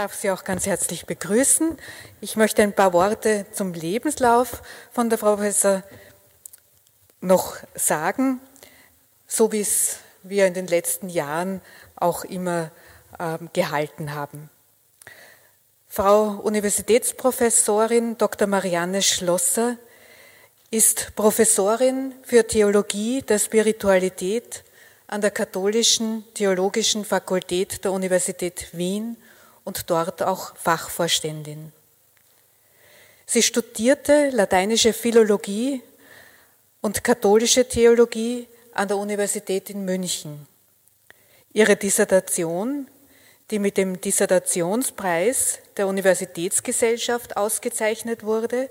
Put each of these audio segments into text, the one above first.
darf Sie auch ganz herzlich begrüßen. Ich möchte ein paar Worte zum Lebenslauf von der Frau Professor noch sagen, so wie es wir in den letzten Jahren auch immer äh, gehalten haben. Frau Universitätsprofessorin Dr. Marianne Schlosser ist Professorin für Theologie der Spiritualität an der Katholischen Theologischen Fakultät der Universität Wien und dort auch Fachvorständin. Sie studierte lateinische Philologie und katholische Theologie an der Universität in München. Ihre Dissertation, die mit dem Dissertationspreis der Universitätsgesellschaft ausgezeichnet wurde,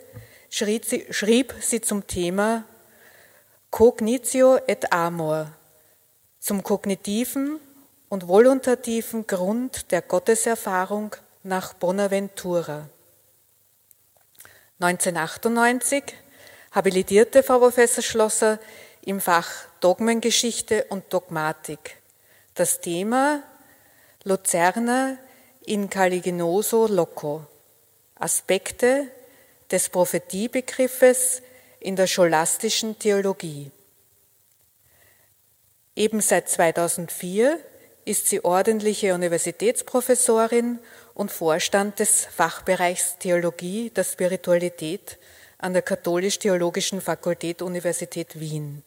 schrieb sie, schrieb sie zum Thema Cognitio et Amor, zum kognitiven und voluntativen Grund der Gotteserfahrung nach Bonaventura. 1998 habilitierte Frau Professor Schlosser im Fach Dogmengeschichte und Dogmatik. Das Thema Luzerner in Caliginoso Loco. Aspekte des Prophetieebegriffes in der scholastischen Theologie. Eben seit 2004 ist sie ordentliche Universitätsprofessorin und Vorstand des Fachbereichs Theologie der Spiritualität an der Katholisch-Theologischen Fakultät Universität Wien.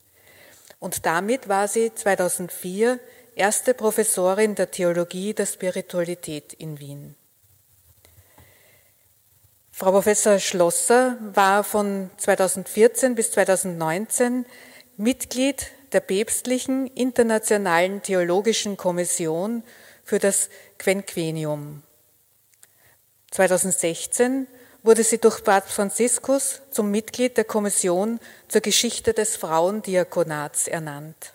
Und damit war sie 2004 erste Professorin der Theologie der Spiritualität in Wien. Frau Professor Schlosser war von 2014 bis 2019 Mitglied der päpstlichen Internationalen Theologischen Kommission für das Quenquenium. 2016 wurde sie durch Papst Franziskus zum Mitglied der Kommission zur Geschichte des Frauendiakonats ernannt.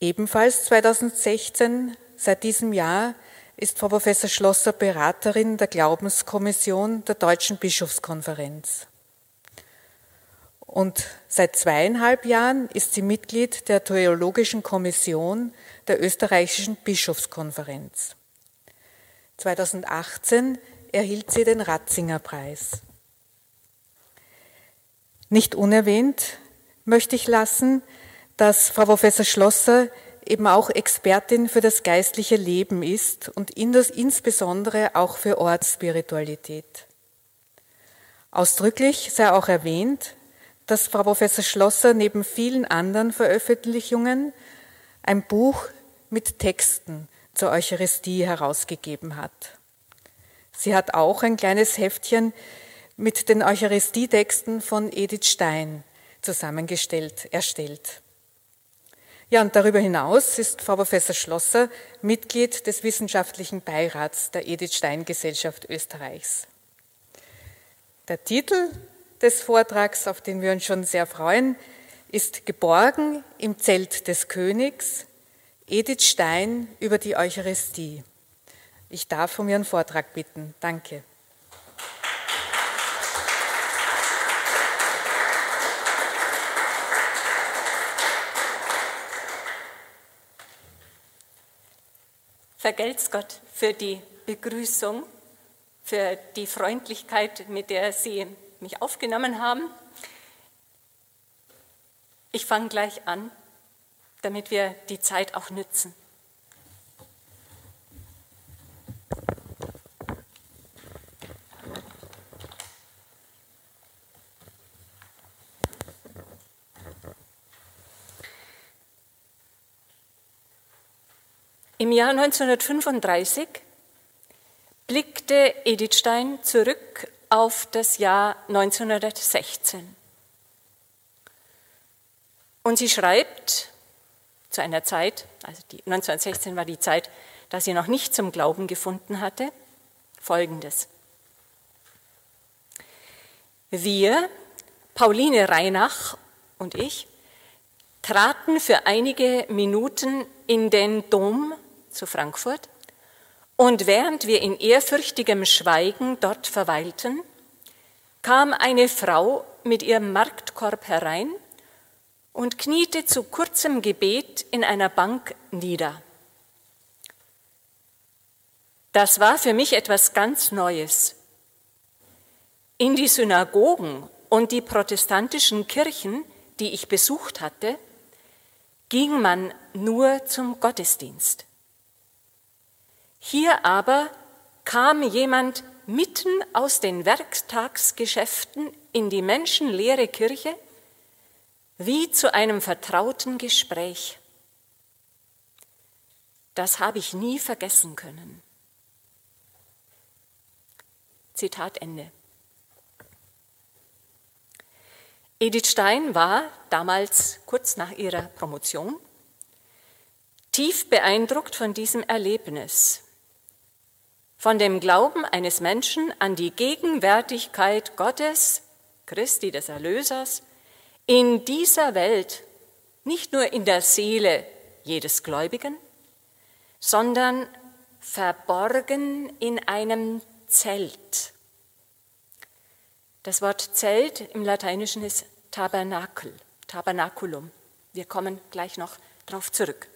Ebenfalls 2016, seit diesem Jahr, ist Frau Professor Schlosser Beraterin der Glaubenskommission der Deutschen Bischofskonferenz. Und seit zweieinhalb Jahren ist sie Mitglied der Theologischen Kommission der Österreichischen Bischofskonferenz. 2018 erhielt sie den Ratzinger Preis. Nicht unerwähnt möchte ich lassen, dass Frau Professor Schlosser eben auch Expertin für das geistliche Leben ist und insbesondere auch für Ortsspiritualität. Ausdrücklich sei auch erwähnt, dass Frau Professor Schlosser neben vielen anderen Veröffentlichungen ein Buch mit Texten zur Eucharistie herausgegeben hat. Sie hat auch ein kleines Heftchen mit den Eucharistietexten von Edith Stein zusammengestellt, erstellt. Ja, und darüber hinaus ist Frau Professor Schlosser Mitglied des wissenschaftlichen Beirats der Edith Stein Gesellschaft Österreichs. Der Titel des Vortrags, auf den wir uns schon sehr freuen, ist Geborgen im Zelt des Königs, Edith Stein über die Eucharistie. Ich darf um Ihren Vortrag bitten. Danke. Vergelt's Gott für die Begrüßung, für die Freundlichkeit, mit der Sie mich aufgenommen haben. Ich fange gleich an, damit wir die Zeit auch nützen. Im Jahr 1935 blickte Edith Stein zurück auf das Jahr 1916. Und sie schreibt zu einer Zeit, also die 1916 war die Zeit, da sie noch nicht zum Glauben gefunden hatte, folgendes. Wir, Pauline Reinach und ich, traten für einige Minuten in den Dom zu Frankfurt und während wir in ehrfürchtigem Schweigen dort verweilten, kam eine Frau mit ihrem Marktkorb herein und kniete zu kurzem Gebet in einer Bank nieder. Das war für mich etwas ganz Neues. In die Synagogen und die protestantischen Kirchen, die ich besucht hatte, ging man nur zum Gottesdienst. Hier aber kam jemand mitten aus den Werktagsgeschäften in die menschenleere Kirche wie zu einem vertrauten Gespräch. Das habe ich nie vergessen können. Zitat Ende. Edith Stein war damals kurz nach ihrer Promotion tief beeindruckt von diesem Erlebnis, von dem Glauben eines Menschen an die Gegenwärtigkeit Gottes, Christi des Erlösers, in dieser Welt, nicht nur in der Seele jedes Gläubigen, sondern verborgen in einem Zelt. Das Wort Zelt im Lateinischen ist Tabernakel, Tabernaculum. Wir kommen gleich noch darauf zurück.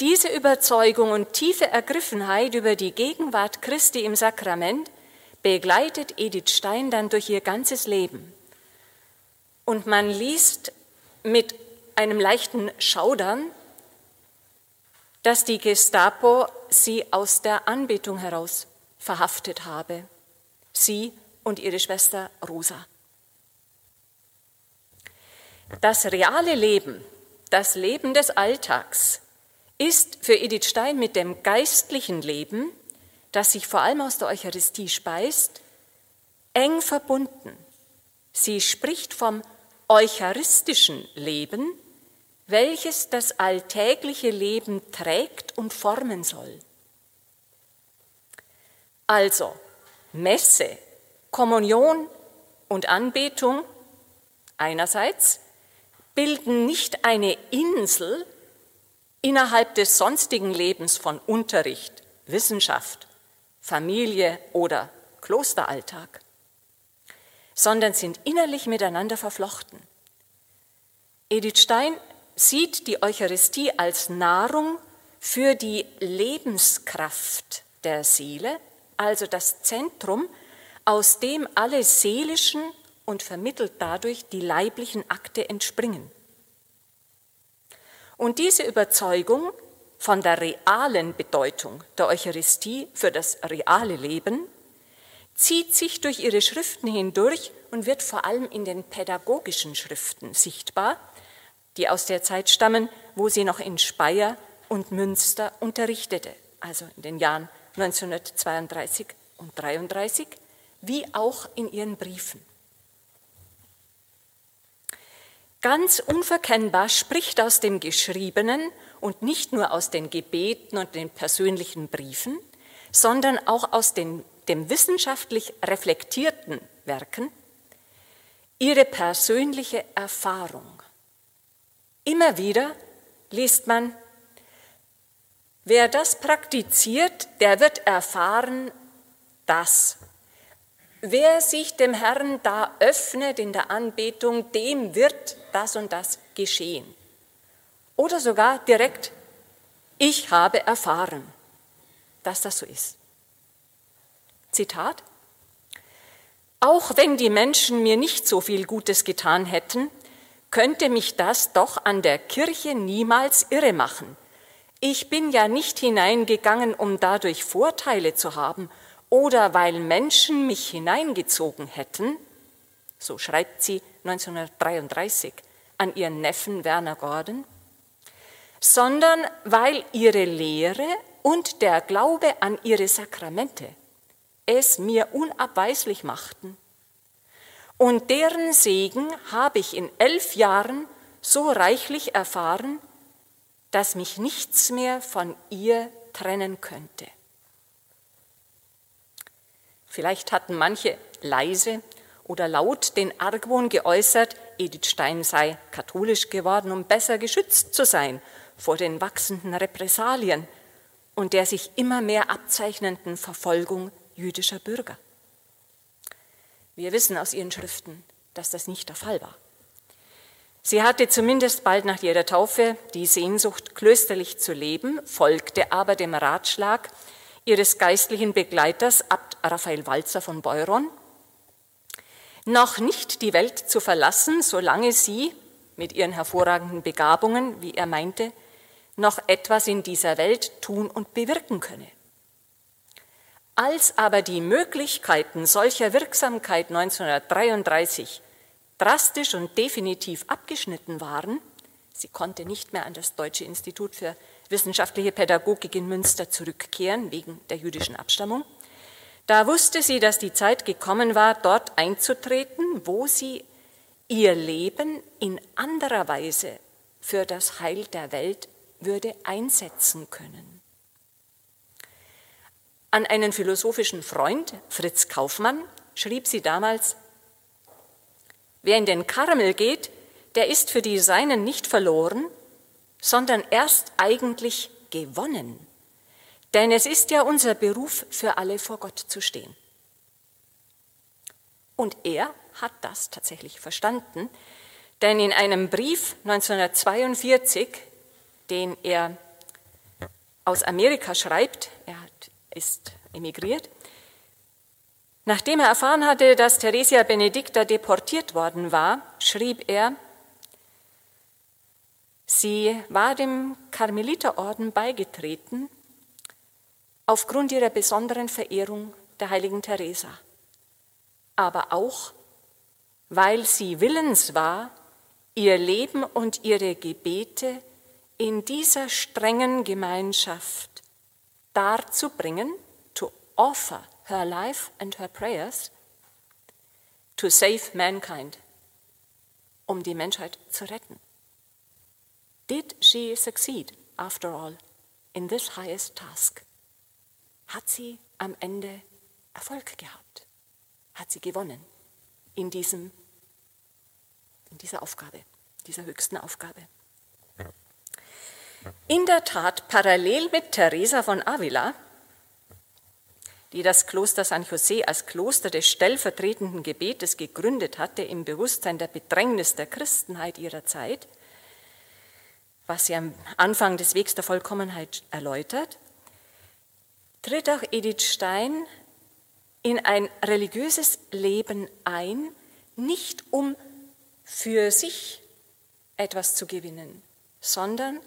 Diese Überzeugung und tiefe Ergriffenheit über die Gegenwart Christi im Sakrament begleitet Edith Stein dann durch ihr ganzes Leben. Und man liest mit einem leichten Schaudern, dass die Gestapo sie aus der Anbetung heraus verhaftet habe, sie und ihre Schwester Rosa. Das reale Leben, das Leben des Alltags, ist für Edith Stein mit dem geistlichen Leben, das sich vor allem aus der Eucharistie speist, eng verbunden. Sie spricht vom eucharistischen Leben, welches das alltägliche Leben trägt und formen soll. Also Messe, Kommunion und Anbetung einerseits bilden nicht eine Insel innerhalb des sonstigen Lebens von Unterricht, Wissenschaft, Familie oder Klosteralltag, sondern sind innerlich miteinander verflochten. Edith Stein sieht die Eucharistie als Nahrung für die Lebenskraft der Seele, also das Zentrum, aus dem alle seelischen und vermittelt dadurch die leiblichen Akte entspringen. Und diese Überzeugung von der realen Bedeutung der Eucharistie für das reale Leben zieht sich durch ihre Schriften hindurch und wird vor allem in den pädagogischen Schriften sichtbar, die aus der Zeit stammen, wo sie noch in Speyer und Münster unterrichtete, also in den Jahren 1932 und 1933, wie auch in ihren Briefen. Ganz unverkennbar spricht aus dem Geschriebenen und nicht nur aus den Gebeten und den persönlichen Briefen, sondern auch aus den, dem wissenschaftlich reflektierten Werken ihre persönliche Erfahrung. Immer wieder liest man, wer das praktiziert, der wird erfahren, dass wer sich dem Herrn da öffnet in der Anbetung, dem wird das und das geschehen. Oder sogar direkt, ich habe erfahren, dass das so ist. Zitat. Auch wenn die Menschen mir nicht so viel Gutes getan hätten, könnte mich das doch an der Kirche niemals irre machen. Ich bin ja nicht hineingegangen, um dadurch Vorteile zu haben oder weil Menschen mich hineingezogen hätten, so schreibt sie 1933 an ihren Neffen Werner Gordon, sondern weil ihre Lehre und der Glaube an ihre Sakramente es mir unabweislich machten. Und deren Segen habe ich in elf Jahren so reichlich erfahren, dass mich nichts mehr von ihr trennen könnte. Vielleicht hatten manche leise oder laut den Argwohn geäußert, Edith Stein sei katholisch geworden, um besser geschützt zu sein vor den wachsenden Repressalien und der sich immer mehr abzeichnenden Verfolgung jüdischer Bürger. Wir wissen aus ihren Schriften, dass das nicht der Fall war. Sie hatte zumindest bald nach ihrer Taufe die Sehnsucht, klösterlich zu leben, folgte aber dem Ratschlag ihres geistlichen Begleiters, Abt Raphael Walzer von Beuron, noch nicht die Welt zu verlassen, solange sie mit ihren hervorragenden Begabungen, wie er meinte, noch etwas in dieser Welt tun und bewirken könne. Als aber die Möglichkeiten solcher Wirksamkeit 1933 drastisch und definitiv abgeschnitten waren, sie konnte nicht mehr an das Deutsche Institut für wissenschaftliche Pädagogik in Münster zurückkehren wegen der jüdischen Abstammung, da wusste sie, dass die Zeit gekommen war, dort einzutreten, wo sie ihr Leben in anderer Weise für das Heil der Welt würde einsetzen können. An einen philosophischen Freund, Fritz Kaufmann, schrieb sie damals, Wer in den Karmel geht, der ist für die Seinen nicht verloren, sondern erst eigentlich gewonnen. Denn es ist ja unser Beruf, für alle vor Gott zu stehen. Und er hat das tatsächlich verstanden, denn in einem Brief 1942, den er aus Amerika schreibt, er ist emigriert, Nachdem er erfahren hatte, dass Theresia Benedicta deportiert worden war, schrieb er, sie war dem Karmeliterorden beigetreten aufgrund ihrer besonderen Verehrung der heiligen Teresa, aber auch, weil sie willens war, ihr Leben und ihre Gebete in dieser strengen Gemeinschaft darzubringen, to offer her life and her prayers to save mankind, um die Menschheit zu retten. Did she succeed, after all, in this highest task? Hat sie am Ende Erfolg gehabt? Hat sie gewonnen in, diesem, in dieser Aufgabe, dieser höchsten Aufgabe? In der Tat, parallel mit Teresa von Avila die das Kloster San José als Kloster des stellvertretenden Gebetes gegründet hatte, im Bewusstsein der Bedrängnis der Christenheit ihrer Zeit, was sie am Anfang des Wegs der Vollkommenheit erläutert, tritt auch Edith Stein in ein religiöses Leben ein, nicht um für sich etwas zu gewinnen, sondern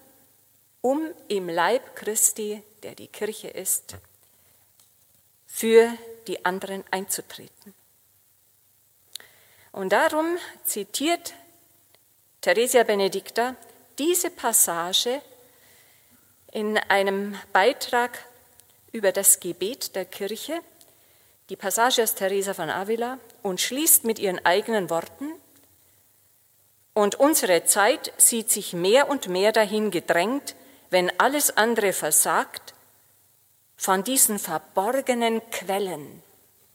um im Leib Christi, der die Kirche ist, für die anderen einzutreten. Und darum zitiert Theresia Benedicta diese Passage in einem Beitrag über das Gebet der Kirche, die Passage aus Teresa von Avila, und schließt mit ihren eigenen Worten, und unsere Zeit sieht sich mehr und mehr dahin gedrängt, wenn alles andere versagt, von diesen verborgenen Quellen,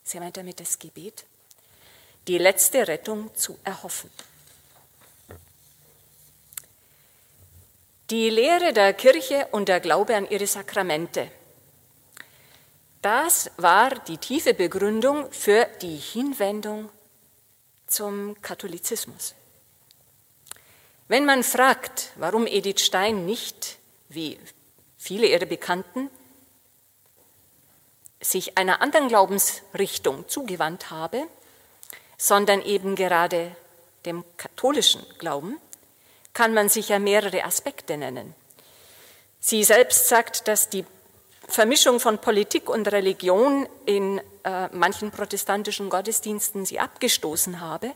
sie meint damit das Gebet, die letzte Rettung zu erhoffen. Die Lehre der Kirche und der Glaube an ihre Sakramente. Das war die tiefe Begründung für die Hinwendung zum Katholizismus. Wenn man fragt, warum Edith Stein nicht, wie viele ihrer Bekannten, sich einer anderen Glaubensrichtung zugewandt habe, sondern eben gerade dem katholischen Glauben, kann man sicher mehrere Aspekte nennen. Sie selbst sagt, dass die Vermischung von Politik und Religion in äh, manchen protestantischen Gottesdiensten sie abgestoßen habe.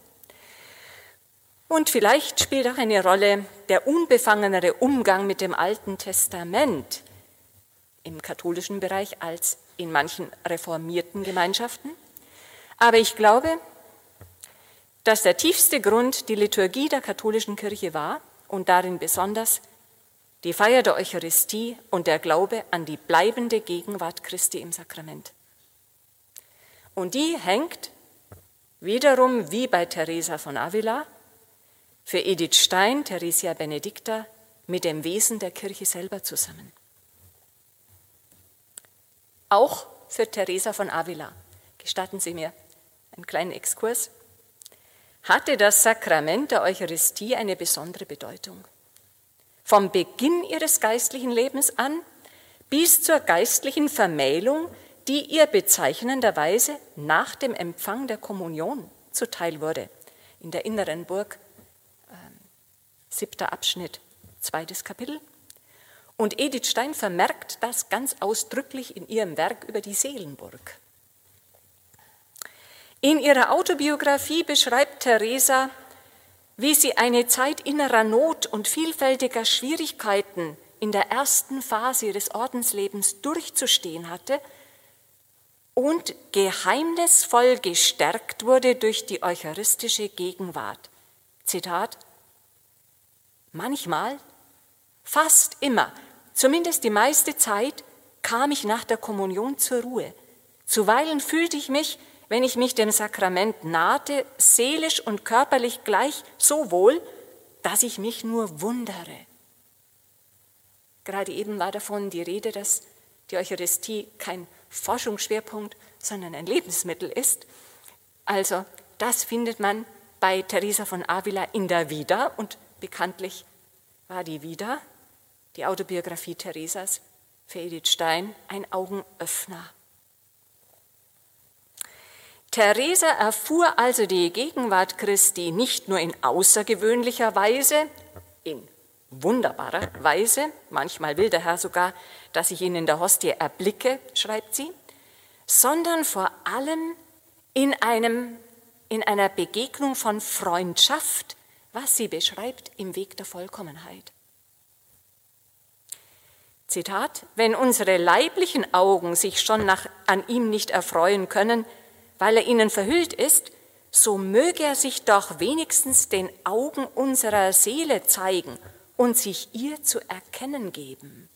Und vielleicht spielt auch eine Rolle der unbefangenere Umgang mit dem Alten Testament im katholischen Bereich als in manchen reformierten Gemeinschaften. Aber ich glaube, dass der tiefste Grund die Liturgie der katholischen Kirche war und darin besonders die Feier der Eucharistie und der Glaube an die bleibende Gegenwart Christi im Sakrament. Und die hängt wiederum wie bei Teresa von Avila, für Edith Stein, Theresia Benedicta, mit dem Wesen der Kirche selber zusammen auch für Teresa von Avila. Gestatten Sie mir einen kleinen Exkurs. hatte das Sakrament der Eucharistie eine besondere Bedeutung. Vom Beginn ihres geistlichen Lebens an bis zur geistlichen Vermählung, die ihr bezeichnenderweise nach dem Empfang der Kommunion zuteil wurde. In der inneren Burg, äh, siebter Abschnitt, zweites Kapitel. Und Edith Stein vermerkt das ganz ausdrücklich in ihrem Werk über die Seelenburg. In ihrer Autobiografie beschreibt Theresa, wie sie eine Zeit innerer Not und vielfältiger Schwierigkeiten in der ersten Phase ihres Ordenslebens durchzustehen hatte und geheimnisvoll gestärkt wurde durch die eucharistische Gegenwart. Zitat, manchmal, fast immer, zumindest die meiste Zeit, kam ich nach der Kommunion zur Ruhe. Zuweilen fühlte ich mich wenn ich mich dem Sakrament nahte, seelisch und körperlich gleich so wohl, dass ich mich nur wundere. Gerade eben war davon die Rede, dass die Eucharistie kein Forschungsschwerpunkt, sondern ein Lebensmittel ist. Also das findet man bei Teresa von Avila in der Vida und bekanntlich war die Vida, die Autobiografie Theresas, für Edith Stein ein Augenöffner. Theresa erfuhr also die Gegenwart Christi nicht nur in außergewöhnlicher Weise, in wunderbarer Weise, manchmal will der Herr sogar, dass ich ihn in der Hostie erblicke, schreibt sie, sondern vor allem in, einem, in einer Begegnung von Freundschaft, was sie beschreibt im Weg der Vollkommenheit. Zitat, wenn unsere leiblichen Augen sich schon nach, an ihm nicht erfreuen können, weil er ihnen verhüllt ist, so möge er sich doch wenigstens den Augen unserer Seele zeigen und sich ihr zu erkennen geben.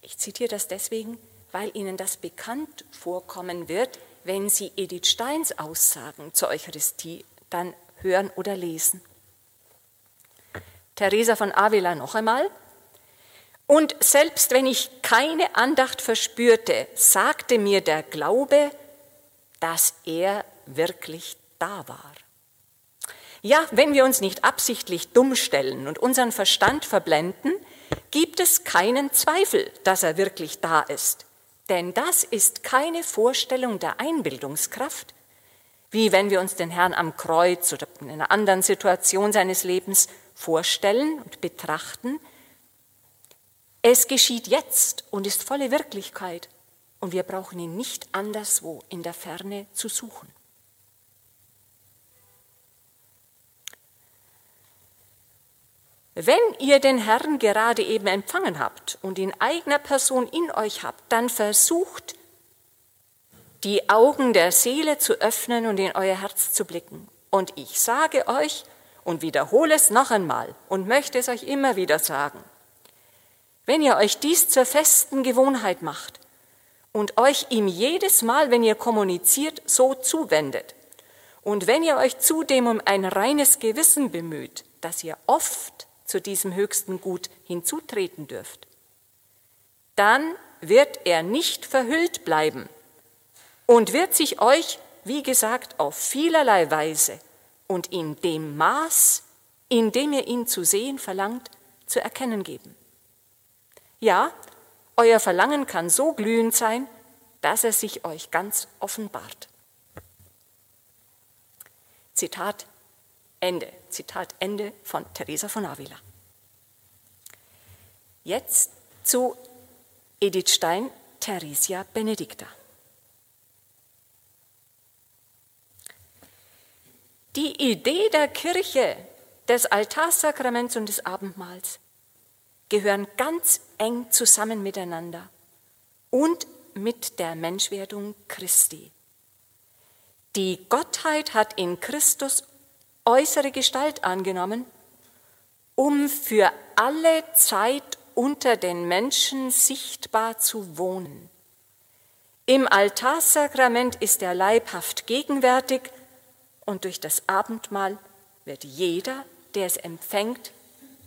Ich zitiere das deswegen, weil Ihnen das bekannt vorkommen wird, wenn Sie Edith Steins Aussagen zur Eucharistie dann hören oder lesen. Theresa von Avila noch einmal, und selbst wenn ich keine Andacht verspürte, sagte mir der Glaube, dass er wirklich da war. Ja, wenn wir uns nicht absichtlich dumm stellen und unseren Verstand verblenden, gibt es keinen Zweifel, dass er wirklich da ist. Denn das ist keine Vorstellung der Einbildungskraft, wie wenn wir uns den Herrn am Kreuz oder in einer anderen Situation seines Lebens vorstellen und betrachten, es geschieht jetzt und ist volle Wirklichkeit und wir brauchen ihn nicht anderswo in der Ferne zu suchen. Wenn ihr den Herrn gerade eben empfangen habt und in eigener Person in euch habt, dann versucht, die Augen der Seele zu öffnen und in euer Herz zu blicken. Und ich sage euch und wiederhole es noch einmal und möchte es euch immer wieder sagen, wenn ihr euch dies zur festen Gewohnheit macht und euch ihm jedes Mal, wenn ihr kommuniziert, so zuwendet, und wenn ihr euch zudem um ein reines Gewissen bemüht, dass ihr oft zu diesem höchsten Gut hinzutreten dürft, dann wird er nicht verhüllt bleiben und wird sich euch, wie gesagt, auf vielerlei Weise und in dem Maß, in dem ihr ihn zu sehen verlangt, zu erkennen geben. Ja, euer Verlangen kann so glühend sein, dass er sich euch ganz offenbart. Zitat Ende. Zitat Ende von Teresa von Avila. Jetzt zu Edith Stein, Theresia Benedicta. Die Idee der Kirche, des Altarsakraments und des Abendmahls gehören ganz eng zusammen miteinander und mit der Menschwerdung Christi. Die Gottheit hat in Christus äußere Gestalt angenommen, um für alle Zeit unter den Menschen sichtbar zu wohnen. Im Altarsakrament ist er leibhaft gegenwärtig und durch das Abendmahl wird jeder, der es empfängt,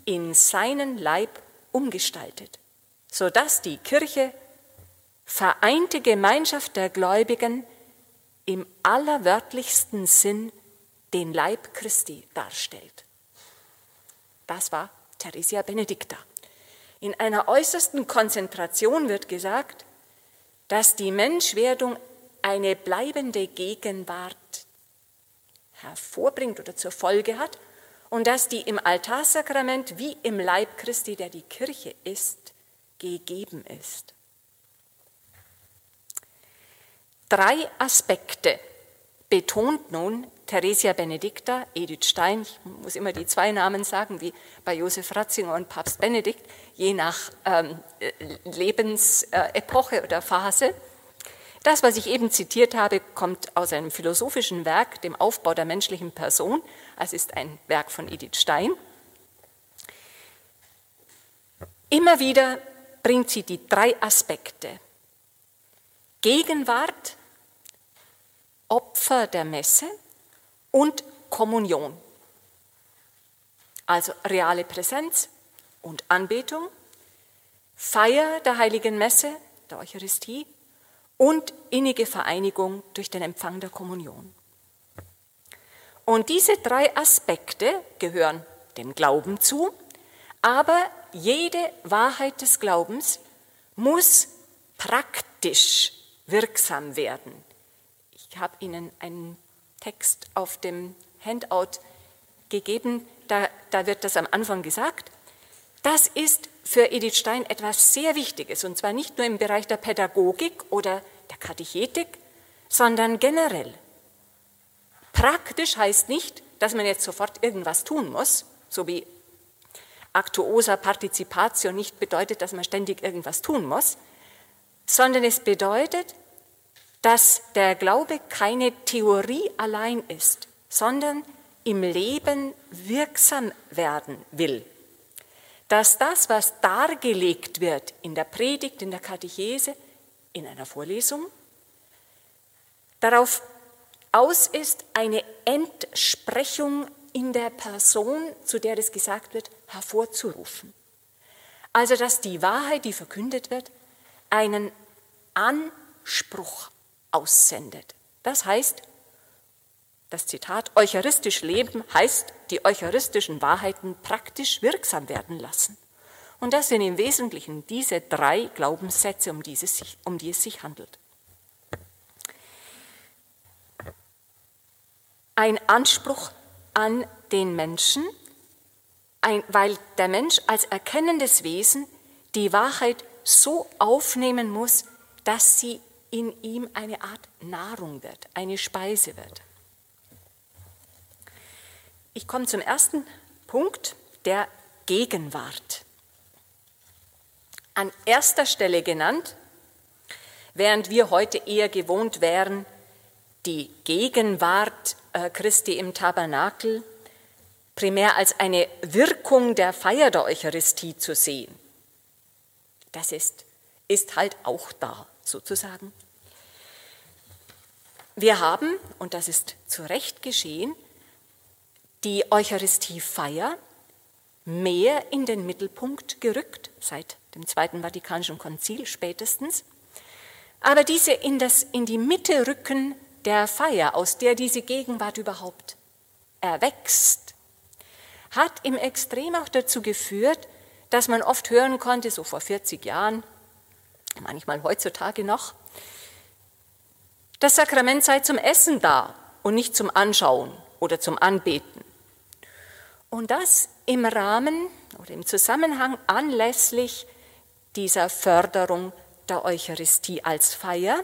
in seinen Leib umgestaltet, sodass die Kirche vereinte Gemeinschaft der Gläubigen im allerwörtlichsten Sinn den Leib Christi darstellt. Das war Theresia Benedicta. In einer äußersten Konzentration wird gesagt, dass die Menschwerdung eine bleibende Gegenwart hervorbringt oder zur Folge hat und dass die im Altarsakrament wie im Leib Christi, der die Kirche ist, gegeben ist. Drei Aspekte betont nun Theresia Benedicta, Edith Stein, ich muss immer die zwei Namen sagen, wie bei Josef Ratzinger und Papst Benedikt, je nach ähm, Lebensepoche oder Phase. Das, was ich eben zitiert habe, kommt aus einem philosophischen Werk, dem Aufbau der menschlichen Person. Es ist ein Werk von Edith Stein. Immer wieder bringt sie die drei Aspekte Gegenwart, Opfer der Messe und Kommunion. Also reale Präsenz und Anbetung, Feier der heiligen Messe, der Eucharistie und innige Vereinigung durch den Empfang der Kommunion. Und diese drei Aspekte gehören dem Glauben zu, aber jede Wahrheit des Glaubens muss praktisch wirksam werden. Ich habe Ihnen einen Text auf dem Handout gegeben, da, da wird das am Anfang gesagt. Das ist für Edith Stein etwas sehr Wichtiges, und zwar nicht nur im Bereich der Pädagogik oder der Katechetik, sondern generell. Praktisch heißt nicht, dass man jetzt sofort irgendwas tun muss, so wie Actuosa Partizipatio nicht bedeutet, dass man ständig irgendwas tun muss, sondern es bedeutet, dass der Glaube keine Theorie allein ist, sondern im Leben wirksam werden will. Dass das, was dargelegt wird in der Predigt, in der Katechese, in einer Vorlesung, darauf aus ist, eine Entsprechung in der Person, zu der es gesagt wird, hervorzurufen. Also dass die Wahrheit, die verkündet wird, einen Anspruch aussendet. Das heißt, das Zitat, eucharistisch leben heißt, die eucharistischen Wahrheiten praktisch wirksam werden lassen. Und das sind im Wesentlichen diese drei Glaubenssätze, um, um die es sich handelt. Ein Anspruch an den Menschen, weil der Mensch als erkennendes Wesen die Wahrheit so aufnehmen muss, dass sie in ihm eine Art Nahrung wird, eine Speise wird. Ich komme zum ersten Punkt der Gegenwart. An erster Stelle genannt, während wir heute eher gewohnt wären, die Gegenwart Christi im Tabernakel primär als eine Wirkung der Feier der Eucharistie zu sehen. Das ist, ist halt auch da, sozusagen. Wir haben, und das ist zu Recht geschehen, die Eucharistiefeier mehr in den Mittelpunkt gerückt, seit dem Zweiten Vatikanischen Konzil spätestens. Aber diese in, das, in die Mitte rücken der Feier, aus der diese Gegenwart überhaupt erwächst, hat im Extrem auch dazu geführt, dass man oft hören konnte, so vor 40 Jahren, manchmal heutzutage noch, das Sakrament sei zum Essen da und nicht zum Anschauen oder zum Anbeten. Und das im Rahmen oder im Zusammenhang anlässlich dieser Förderung der Eucharistie als Feier,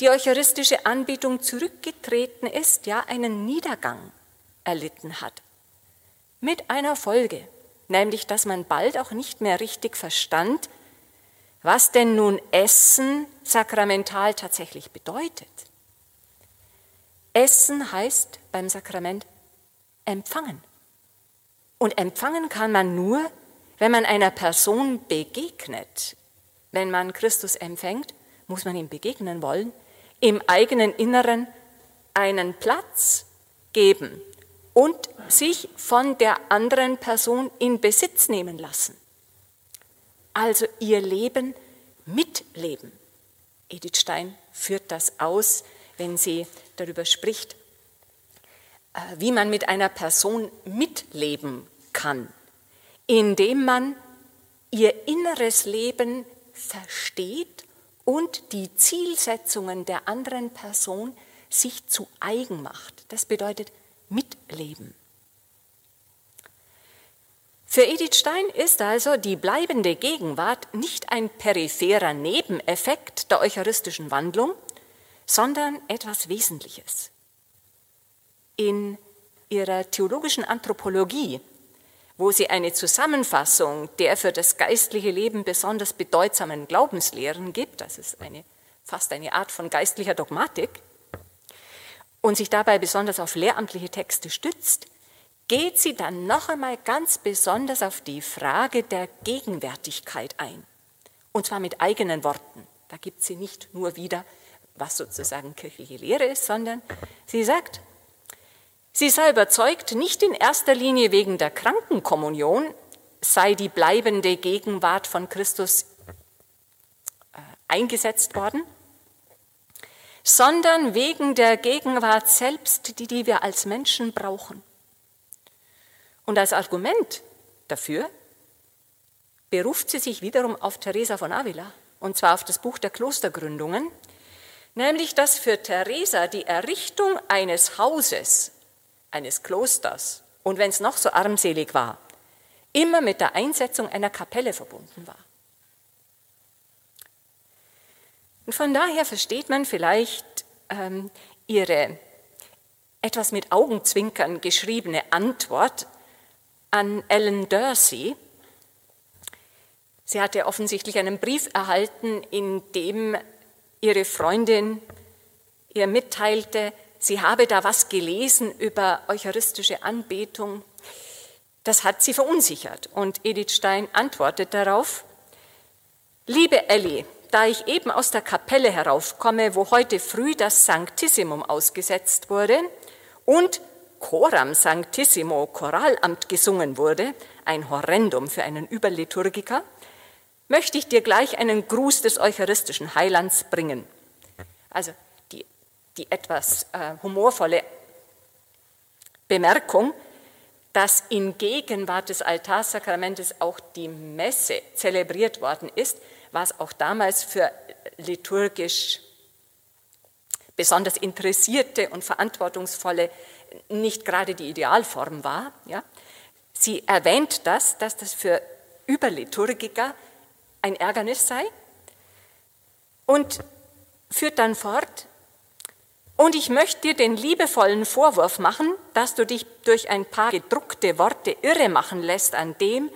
die eucharistische Anbetung zurückgetreten ist, ja einen Niedergang erlitten hat. Mit einer Folge, nämlich dass man bald auch nicht mehr richtig verstand, was denn nun Essen sakramental tatsächlich bedeutet. Essen heißt beim Sakrament empfangen. Und empfangen kann man nur, wenn man einer Person begegnet. Wenn man Christus empfängt, muss man ihm begegnen wollen, im eigenen Inneren einen Platz geben und sich von der anderen Person in Besitz nehmen lassen also ihr Leben mitleben. Edith Stein führt das aus wenn sie darüber spricht, äh, wie man mit einer Person mitleben kann, indem man ihr inneres Leben versteht und die Zielsetzungen der anderen Person sich zu eigen macht. Das bedeutet mitleben. Für Edith Stein ist also die bleibende Gegenwart nicht ein peripherer Nebeneffekt der eucharistischen Wandlung, sondern etwas Wesentliches. In ihrer theologischen Anthropologie, wo sie eine Zusammenfassung der für das geistliche Leben besonders bedeutsamen Glaubenslehren gibt, das ist eine, fast eine Art von geistlicher Dogmatik, und sich dabei besonders auf lehramtliche Texte stützt, geht sie dann noch einmal ganz besonders auf die Frage der Gegenwärtigkeit ein. Und zwar mit eigenen Worten. Da gibt sie nicht nur wieder, was sozusagen kirchliche Lehre ist, sondern sie sagt, sie sei überzeugt, nicht in erster Linie wegen der Krankenkommunion sei die bleibende Gegenwart von Christus äh, eingesetzt worden, sondern wegen der Gegenwart selbst, die, die wir als Menschen brauchen. Und als Argument dafür beruft sie sich wiederum auf Teresa von Avila, und zwar auf das Buch der Klostergründungen, nämlich dass für Teresa die Errichtung eines Hauses, eines Klosters, und wenn es noch so armselig war, immer mit der Einsetzung einer Kapelle verbunden war. Und von daher versteht man vielleicht ähm, ihre etwas mit Augenzwinkern geschriebene Antwort an Ellen Dursey. Sie hatte offensichtlich einen Brief erhalten, in dem ihre Freundin ihr mitteilte, sie habe da was gelesen über eucharistische Anbetung. Das hat sie verunsichert. Und Edith Stein antwortet darauf, Liebe Ellie, da ich eben aus der Kapelle heraufkomme, wo heute früh das Sanctissimum ausgesetzt wurde und Coram Sanctissimo Choralamt gesungen wurde, ein Horrendum für einen Überliturgiker, möchte ich dir gleich einen Gruß des eucharistischen Heilands bringen. Also die, etwas äh, humorvolle Bemerkung, dass in Gegenwart des Altarsakramentes auch die Messe zelebriert worden ist, was auch damals für liturgisch besonders interessierte und verantwortungsvolle nicht gerade die Idealform war. Ja. Sie erwähnt das, dass das für Überliturgiker ein Ärgernis sei und führt dann fort, und ich möchte dir den liebevollen Vorwurf machen, dass du dich durch ein paar gedruckte Worte irre machen lässt an dem,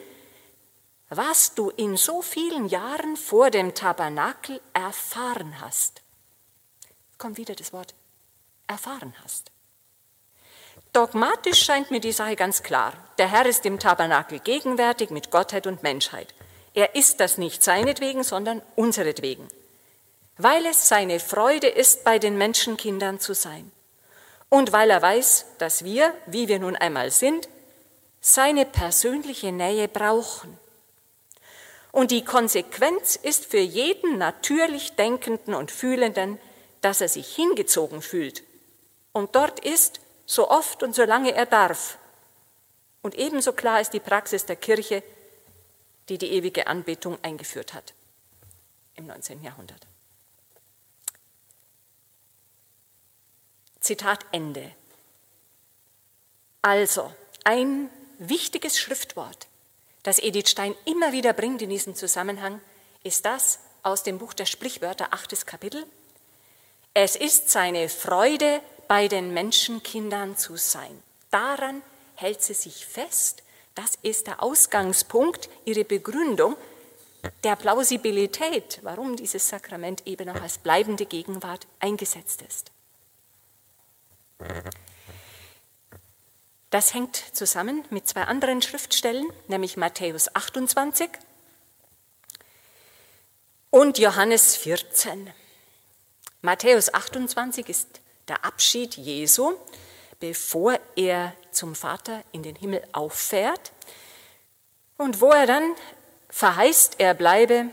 was du in so vielen Jahren vor dem Tabernakel erfahren hast. Kommt wieder das Wort erfahren hast. Dogmatisch scheint mir die Sache ganz klar. Der Herr ist im Tabernakel gegenwärtig mit Gottheit und Menschheit. Er ist das nicht seinetwegen, sondern unseretwegen, weil es seine Freude ist, bei den Menschenkindern zu sein und weil er weiß, dass wir, wie wir nun einmal sind, seine persönliche Nähe brauchen. Und die Konsequenz ist für jeden natürlich Denkenden und Fühlenden, dass er sich hingezogen fühlt und dort ist, so oft und solange er darf. Und ebenso klar ist die Praxis der Kirche, die die ewige Anbetung eingeführt hat im 19. Jahrhundert. Zitat Ende. Also, ein wichtiges Schriftwort, das Edith Stein immer wieder bringt in diesem Zusammenhang, ist das aus dem Buch der Sprichwörter, achtes Kapitel. Es ist seine Freude, bei den Menschenkindern zu sein. Daran hält sie sich fest. Das ist der Ausgangspunkt, ihre Begründung der Plausibilität, warum dieses Sakrament eben auch als bleibende Gegenwart eingesetzt ist. Das hängt zusammen mit zwei anderen Schriftstellen, nämlich Matthäus 28 und Johannes 14. Matthäus 28 ist der Abschied Jesu, bevor er zum Vater in den Himmel auffährt und wo er dann verheißt, er bleibe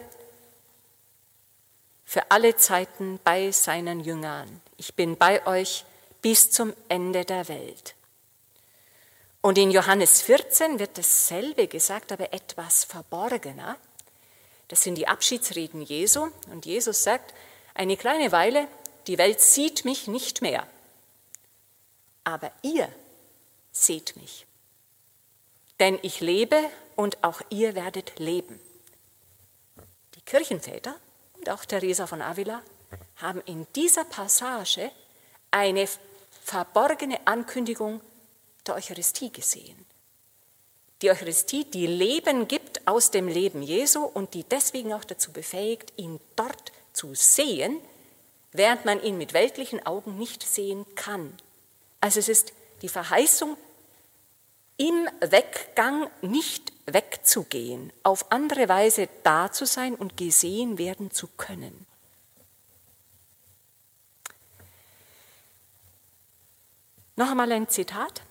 für alle Zeiten bei seinen Jüngern. Ich bin bei euch bis zum Ende der Welt. Und in Johannes 14 wird dasselbe gesagt, aber etwas verborgener. Das sind die Abschiedsreden Jesu. Und Jesus sagt, eine kleine Weile, die Welt sieht mich nicht mehr. Aber ihr seht mich. Denn ich lebe und auch ihr werdet leben. Die Kirchenväter und auch Teresa von Avila haben in dieser Passage eine verborgene Ankündigung der Eucharistie gesehen. Die Eucharistie, die Leben gibt aus dem Leben Jesu und die deswegen auch dazu befähigt, ihn dort zu sehen, während man ihn mit weltlichen Augen nicht sehen kann. Also es ist die Verheißung, im Weggang nicht wegzugehen, auf andere Weise da zu sein und gesehen werden zu können. Noch einmal ein Zitat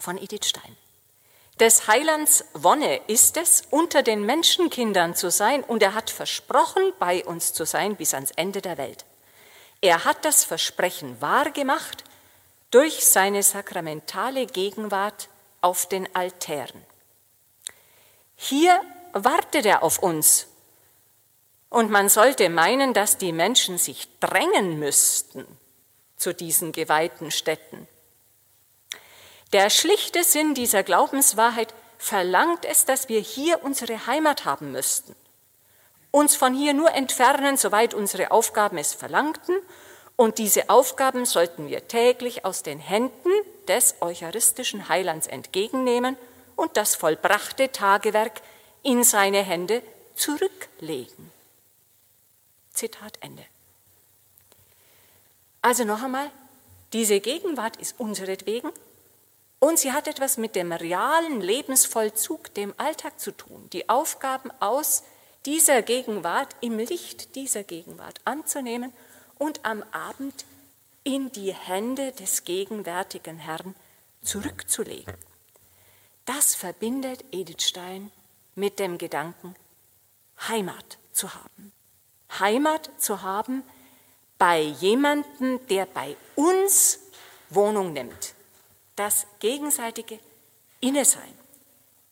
von Edith Stein. Des Heilands Wonne ist es, unter den Menschenkindern zu sein, und er hat versprochen, bei uns zu sein bis ans Ende der Welt. Er hat das Versprechen wahrgemacht durch seine sakramentale Gegenwart auf den Altären. Hier wartet er auf uns. Und man sollte meinen, dass die Menschen sich drängen müssten zu diesen geweihten Städten. Der schlichte Sinn dieser Glaubenswahrheit verlangt es, dass wir hier unsere Heimat haben müssten, uns von hier nur entfernen, soweit unsere Aufgaben es verlangten, und diese Aufgaben sollten wir täglich aus den Händen des eucharistischen Heilands entgegennehmen und das vollbrachte Tagewerk in seine Hände zurücklegen. Zitat Ende. Also noch einmal, diese Gegenwart ist unseretwegen und sie hat etwas mit dem realen Lebensvollzug, dem Alltag zu tun, die Aufgaben aus dieser Gegenwart, im Licht dieser Gegenwart anzunehmen und am Abend in die Hände des gegenwärtigen Herrn zurückzulegen. Das verbindet Edith Stein mit dem Gedanken, Heimat zu haben. Heimat zu haben bei jemandem, der bei uns Wohnung nimmt das gegenseitige Innesein.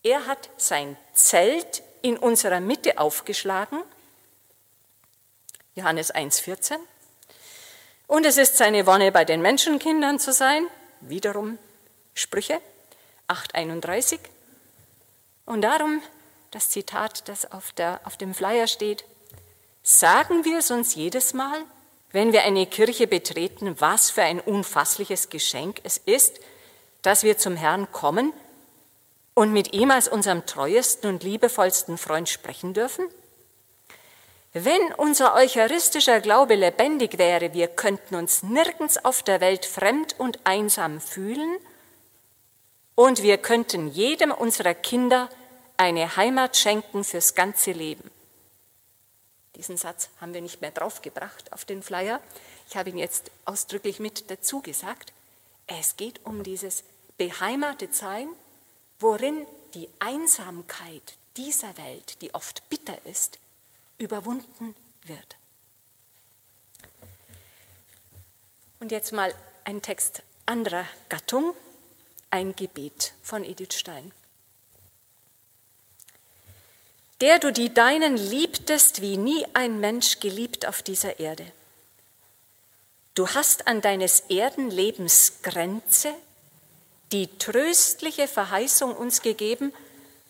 Er hat sein Zelt in unserer Mitte aufgeschlagen, Johannes 1,14. Und es ist seine Wonne, bei den Menschenkindern zu sein, wiederum Sprüche 8,31. Und darum das Zitat, das auf, der, auf dem Flyer steht, sagen wir es uns jedes Mal, wenn wir eine Kirche betreten, was für ein unfassliches Geschenk es ist, dass wir zum Herrn kommen und mit ihm als unserem treuesten und liebevollsten Freund sprechen dürfen? Wenn unser eucharistischer Glaube lebendig wäre, wir könnten uns nirgends auf der Welt fremd und einsam fühlen und wir könnten jedem unserer Kinder eine Heimat schenken fürs ganze Leben. Diesen Satz haben wir nicht mehr draufgebracht auf den Flyer. Ich habe ihn jetzt ausdrücklich mit dazu gesagt. Es geht um dieses beheimatet sein, worin die Einsamkeit dieser Welt, die oft bitter ist, überwunden wird. Und jetzt mal ein Text anderer Gattung, ein Gebet von Edith Stein. Der du die Deinen liebtest, wie nie ein Mensch geliebt auf dieser Erde. Du hast an deines Erdenlebens Grenze die tröstliche Verheißung uns gegeben,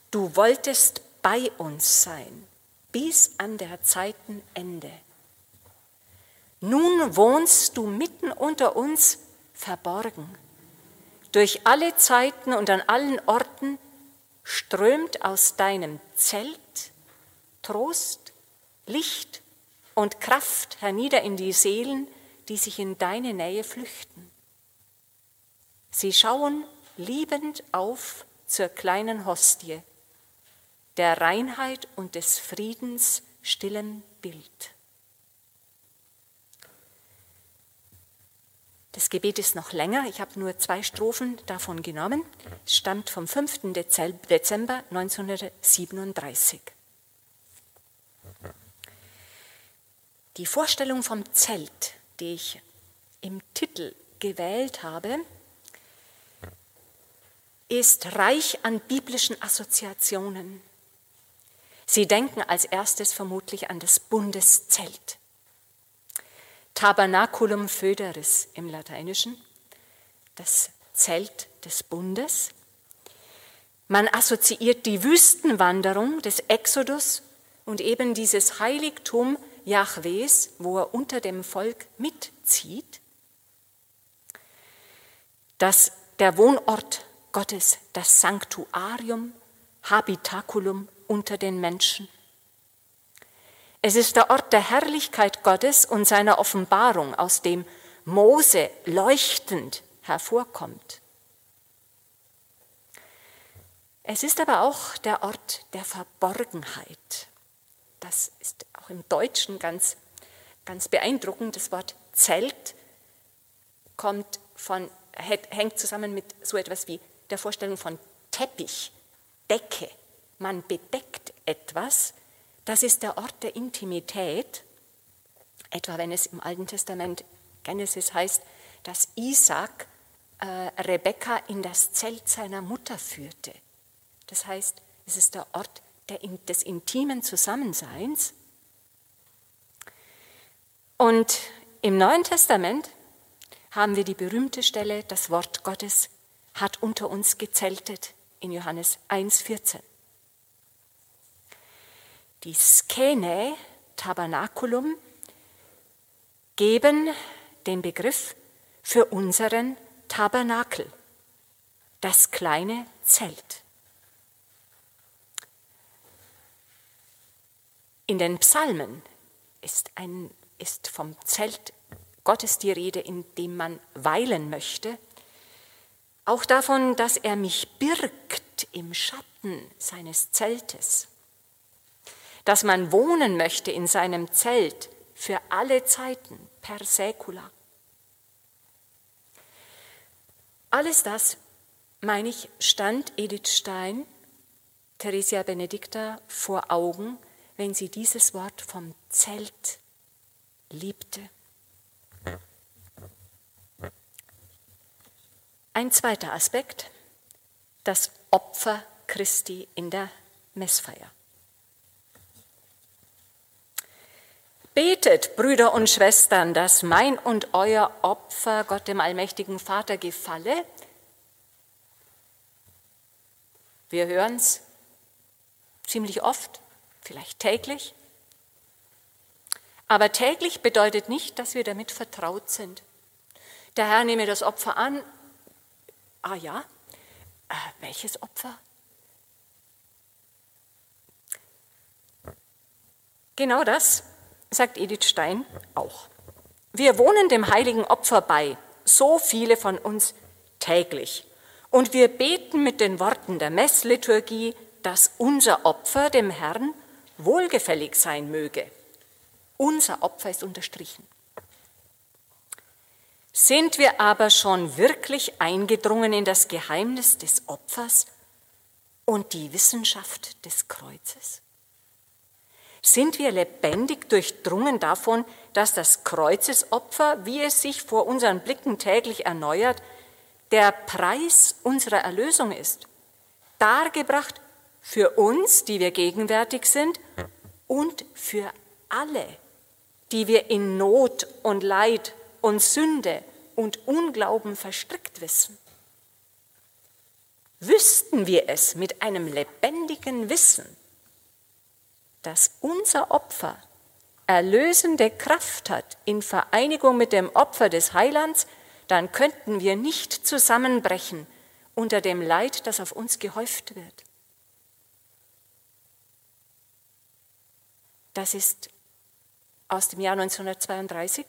du wolltest bei uns sein bis an der Zeiten Ende. Nun wohnst du mitten unter uns verborgen. Durch alle Zeiten und an allen Orten strömt aus deinem Zelt Trost, Licht und Kraft hernieder in die Seelen, die sich in deine Nähe flüchten. Sie schauen liebend auf zur kleinen Hostie, der Reinheit und des Friedens stillem Bild. Das Gebet ist noch länger, ich habe nur zwei Strophen davon genommen. Es stammt vom 5. Dezember 1937. Die Vorstellung vom Zelt, die ich im Titel gewählt habe, ist reich an biblischen Assoziationen. Sie denken als erstes vermutlich an das Bundeszelt. Tabernaculum Föderis im Lateinischen, das Zelt des Bundes. Man assoziiert die Wüstenwanderung des Exodus und eben dieses Heiligtum Jahwes, wo er unter dem Volk mitzieht. dass der Wohnort Gottes, das Sanctuarium, Habitaculum unter den Menschen. Es ist der Ort der Herrlichkeit Gottes und seiner Offenbarung, aus dem Mose leuchtend hervorkommt. Es ist aber auch der Ort der Verborgenheit. Das ist auch im Deutschen ganz, ganz beeindruckend. Das Wort Zelt kommt von, hängt zusammen mit so etwas wie der Vorstellung von Teppich, Decke. Man bedeckt etwas. Das ist der Ort der Intimität. Etwa wenn es im Alten Testament Genesis heißt, dass Isaac äh, Rebekka in das Zelt seiner Mutter führte. Das heißt, es ist der Ort der, des intimen Zusammenseins. Und im Neuen Testament haben wir die berühmte Stelle, das Wort Gottes hat unter uns gezeltet in Johannes 1,14. Die Skene, Tabernakulum, geben den Begriff für unseren Tabernakel, das kleine Zelt. In den Psalmen ist, ein, ist vom Zelt Gottes die Rede, in dem man weilen möchte auch davon, dass er mich birgt im Schatten seines Zeltes, dass man wohnen möchte in seinem Zelt für alle Zeiten, per secula. Alles das, meine ich, stand Edith Stein, Theresia Benedicta vor Augen, wenn sie dieses Wort vom Zelt liebte. Ein zweiter Aspekt, das Opfer Christi in der Messfeier. Betet, Brüder und Schwestern, dass mein und euer Opfer Gott dem allmächtigen Vater gefalle. Wir hören es ziemlich oft, vielleicht täglich. Aber täglich bedeutet nicht, dass wir damit vertraut sind. Der Herr nehme das Opfer an Ah ja, äh, welches Opfer? Genau das sagt Edith Stein auch. Wir wohnen dem heiligen Opfer bei, so viele von uns täglich. Und wir beten mit den Worten der Messliturgie, dass unser Opfer dem Herrn wohlgefällig sein möge. Unser Opfer ist unterstrichen. Sind wir aber schon wirklich eingedrungen in das Geheimnis des Opfers und die Wissenschaft des Kreuzes? Sind wir lebendig durchdrungen davon, dass das Kreuzesopfer, wie es sich vor unseren Blicken täglich erneuert, der Preis unserer Erlösung ist, dargebracht für uns, die wir gegenwärtig sind, und für alle, die wir in Not und Leid und Sünde und Unglauben verstrickt wissen. Wüssten wir es mit einem lebendigen Wissen, dass unser Opfer erlösende Kraft hat in Vereinigung mit dem Opfer des Heilands, dann könnten wir nicht zusammenbrechen unter dem Leid, das auf uns gehäuft wird. Das ist aus dem Jahr 1932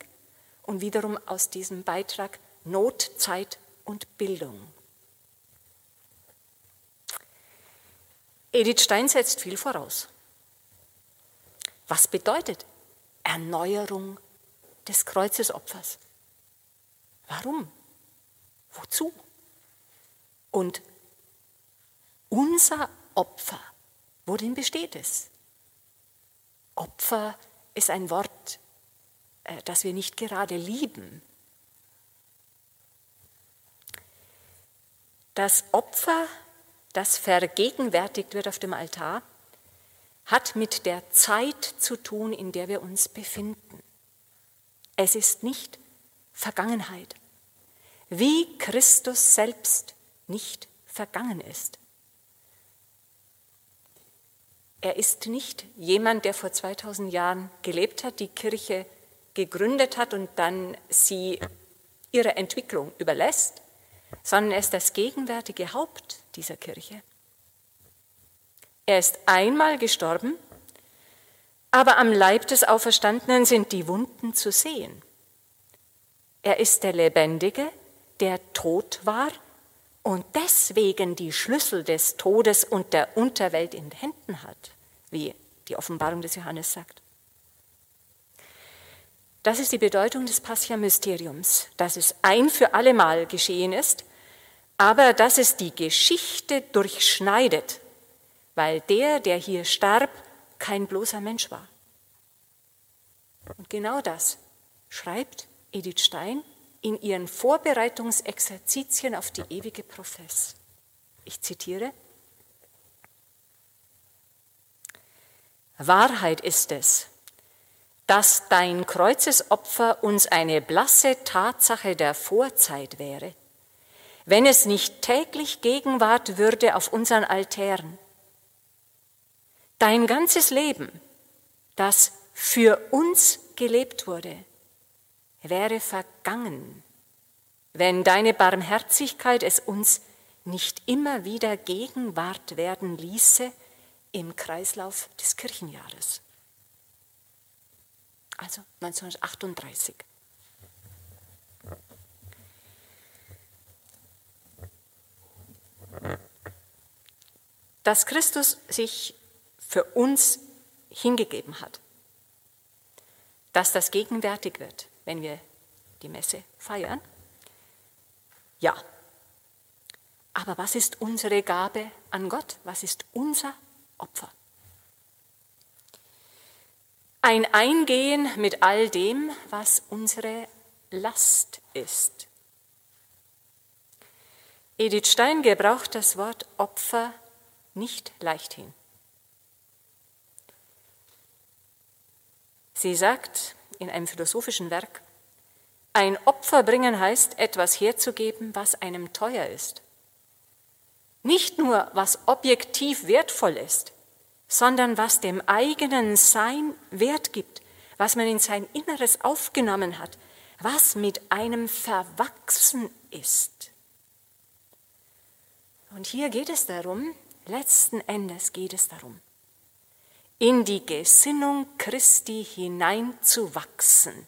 und wiederum aus diesem Beitrag Not, Zeit und Bildung. Edith Stein setzt viel voraus. Was bedeutet Erneuerung des Kreuzesopfers? Warum? Wozu? Und unser Opfer, worin besteht es? Opfer ist ein Wort äh, das wir nicht gerade lieben. Das Opfer, das vergegenwärtigt wird auf dem Altar, hat mit der Zeit zu tun, in der wir uns befinden. Es ist nicht Vergangenheit, wie Christus selbst nicht vergangen ist. Er ist nicht jemand, der vor 2000 Jahren gelebt hat, die Kirche gegründet hat und dann sie ihrer Entwicklung überlässt, sondern er ist das gegenwärtige Haupt dieser Kirche. Er ist einmal gestorben, aber am Leib des Auferstandenen sind die Wunden zu sehen. Er ist der Lebendige, der tot war und deswegen die Schlüssel des Todes und der Unterwelt in Händen hat, wie die Offenbarung des Johannes sagt. Das ist die Bedeutung des Pascha-Mysteriums, dass es ein für allemal geschehen ist, aber dass es die Geschichte durchschneidet, weil der, der hier starb, kein bloßer Mensch war. Und genau das schreibt Edith Stein in ihren Vorbereitungsexerzitien auf die ewige Profess. Ich zitiere, Wahrheit ist es, dass dein Kreuzesopfer uns eine blasse Tatsache der Vorzeit wäre, wenn es nicht täglich Gegenwart würde auf unseren Altären. Dein ganzes Leben, das für uns gelebt wurde, wäre vergangen, wenn deine Barmherzigkeit es uns nicht immer wieder Gegenwart werden ließe im Kreislauf des Kirchenjahres. Also 1938. Dass Christus sich für uns hingegeben hat, dass das gegenwärtig wird, wenn wir die Messe feiern? Ja. Aber was ist unsere Gabe an Gott? Was ist unser Opfer? Ein Eingehen mit all dem, was unsere Last ist. Edith Stein gebraucht das Wort Opfer nicht leichthin. Sie sagt, in einem philosophischen Werk, ein Opfer bringen heißt, etwas herzugeben, was einem teuer ist. Nicht nur, was objektiv wertvoll ist, sondern was dem eigenen Sein Wert gibt, was man in sein Inneres aufgenommen hat, was mit einem verwachsen ist. Und hier geht es darum, letzten Endes geht es darum, in die Gesinnung Christi hineinzuwachsen,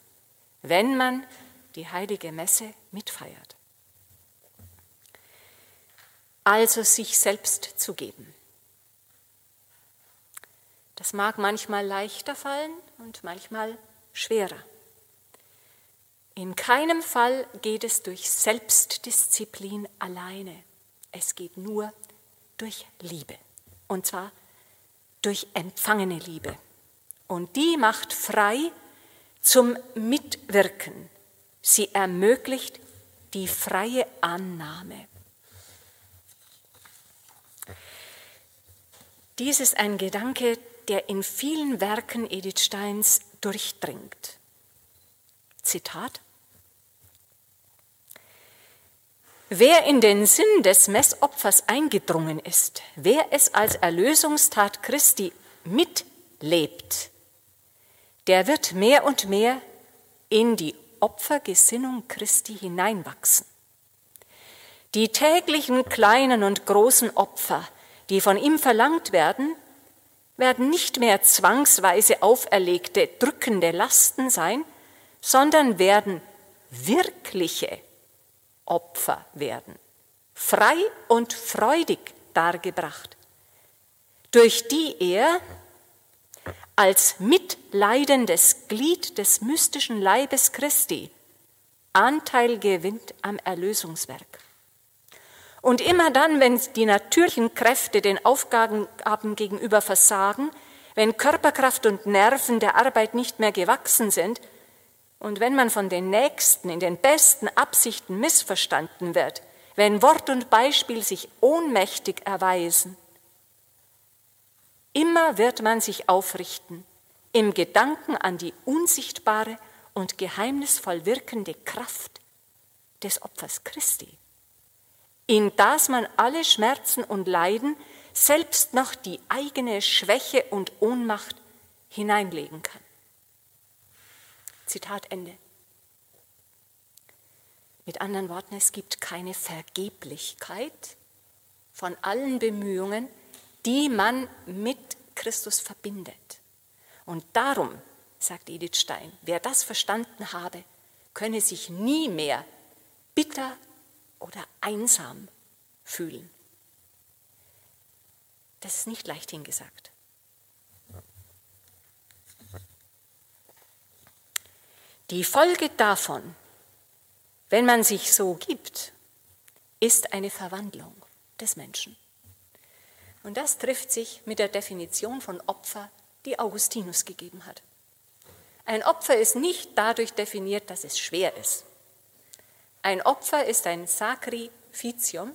wenn man die heilige Messe mitfeiert. Also sich selbst zu geben. Das mag manchmal leichter fallen und manchmal schwerer. In keinem Fall geht es durch Selbstdisziplin alleine. Es geht nur durch Liebe. Und zwar durch empfangene Liebe. Und die macht frei zum Mitwirken. Sie ermöglicht die freie Annahme. Dies ist ein Gedanke, der in vielen Werken Edith Steins durchdringt. Zitat Wer in den Sinn des Messopfers eingedrungen ist, wer es als Erlösungstat Christi mitlebt, der wird mehr und mehr in die Opfergesinnung Christi hineinwachsen. Die täglichen kleinen und großen Opfer, die von ihm verlangt werden, werden nicht mehr zwangsweise auferlegte, drückende Lasten sein, sondern werden wirkliche Opfer werden, frei und freudig dargebracht, durch die er als mitleidendes Glied des mystischen Leibes Christi Anteil gewinnt am Erlösungswerk. Und immer dann, wenn die natürlichen Kräfte den Aufgaben gegenüber versagen, wenn Körperkraft und Nerven der Arbeit nicht mehr gewachsen sind, Und wenn man von den Nächsten in den besten Absichten missverstanden wird, wenn Wort und Beispiel sich ohnmächtig erweisen, immer wird man sich aufrichten im Gedanken an die unsichtbare und geheimnisvoll wirkende Kraft des Opfers Christi, in das man alle Schmerzen und Leiden, selbst noch die eigene Schwäche und Ohnmacht hineinlegen kann. Zitat Ende. Mit anderen Worten, es gibt keine Vergeblichkeit von allen Bemühungen, die man mit Christus verbindet. Und darum, sagt Edith Stein, wer das verstanden habe, könne sich nie mehr bitter oder einsam fühlen. Das ist nicht leicht hingesagt. Die Folge davon, wenn man sich so gibt, ist eine Verwandlung des Menschen. Und das trifft sich mit der Definition von Opfer, die Augustinus gegeben hat. Ein Opfer ist nicht dadurch definiert, dass es schwer ist. Ein Opfer ist ein Sacrificium,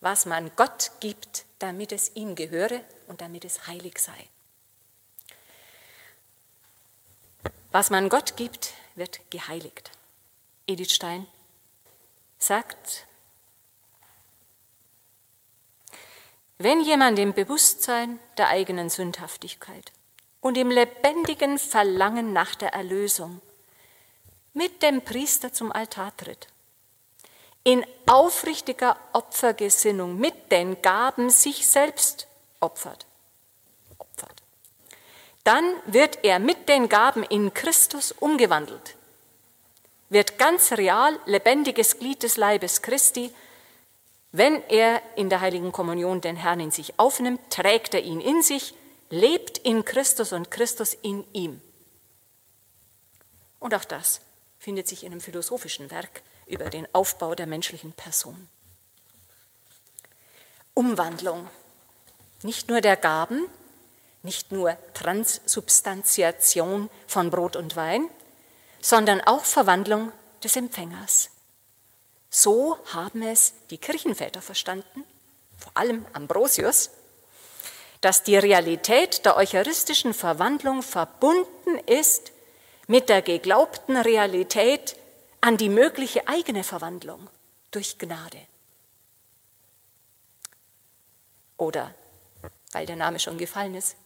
was man Gott gibt, damit es ihm gehöre und damit es heilig sei. Was man Gott gibt, wird geheiligt. Edith Stein sagt, wenn jemand im Bewusstsein der eigenen Sündhaftigkeit und im lebendigen Verlangen nach der Erlösung mit dem Priester zum Altar tritt, in aufrichtiger Opfergesinnung mit den Gaben sich selbst opfert, dann wird er mit den Gaben in Christus umgewandelt, wird ganz real lebendiges Glied des Leibes Christi. Wenn er in der heiligen Kommunion den Herrn in sich aufnimmt, trägt er ihn in sich, lebt in Christus und Christus in ihm. Und auch das findet sich in einem philosophischen Werk über den Aufbau der menschlichen Person. Umwandlung, nicht nur der Gaben, nicht nur Transsubstantiation von Brot und Wein, sondern auch Verwandlung des Empfängers. So haben es die Kirchenväter verstanden, vor allem Ambrosius, dass die Realität der eucharistischen Verwandlung verbunden ist mit der geglaubten Realität an die mögliche eigene Verwandlung durch Gnade. Oder, weil der Name schon gefallen ist,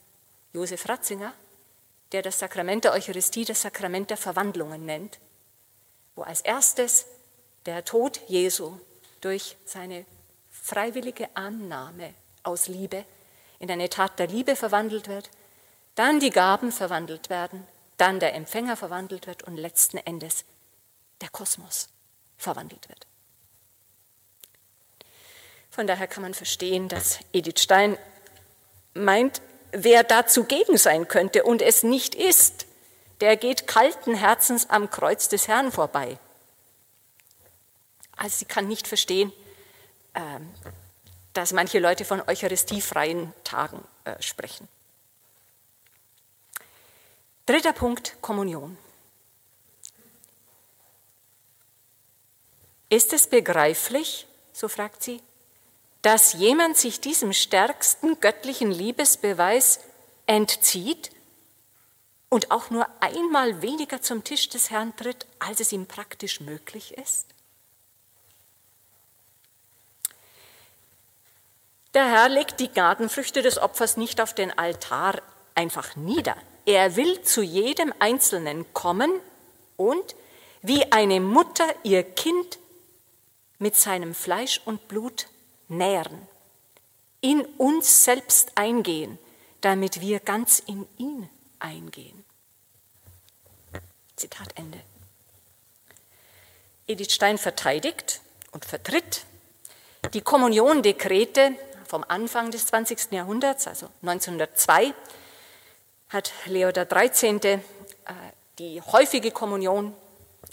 Josef Ratzinger, der das Sakrament der Eucharistie das Sakrament der Verwandlungen nennt, wo als erstes der Tod Jesu durch seine freiwillige Annahme aus Liebe in eine Tat der Liebe verwandelt wird, dann die Gaben verwandelt werden, dann der Empfänger verwandelt wird und letzten Endes der Kosmos verwandelt wird. Von daher kann man verstehen, dass Edith Stein meint, wer da zugegen sein könnte und es nicht ist, der geht kalten Herzens am Kreuz des Herrn vorbei. Also sie kann nicht verstehen, ähm, dass manche Leute von eucharistiefreien Tagen äh, sprechen. Dritter Punkt, Kommunion. Ist es begreiflich, so fragt sie, dass jemand sich diesem stärksten göttlichen Liebesbeweis entzieht und auch nur einmal weniger zum Tisch des Herrn tritt, als es ihm praktisch möglich ist? Der Herr legt die Gnadenfrüchte des Opfers nicht auf den Altar einfach nieder. Er will zu jedem Einzelnen kommen und wie eine Mutter ihr Kind mit seinem Fleisch und Blut nähren, in uns selbst eingehen, damit wir ganz in ihn eingehen. Zitat Ende. Edith Stein verteidigt und vertritt die Kommuniondekrete vom Anfang des 20. Jahrhunderts, also 1902, hat Leo XIII. Äh, die häufige Kommunion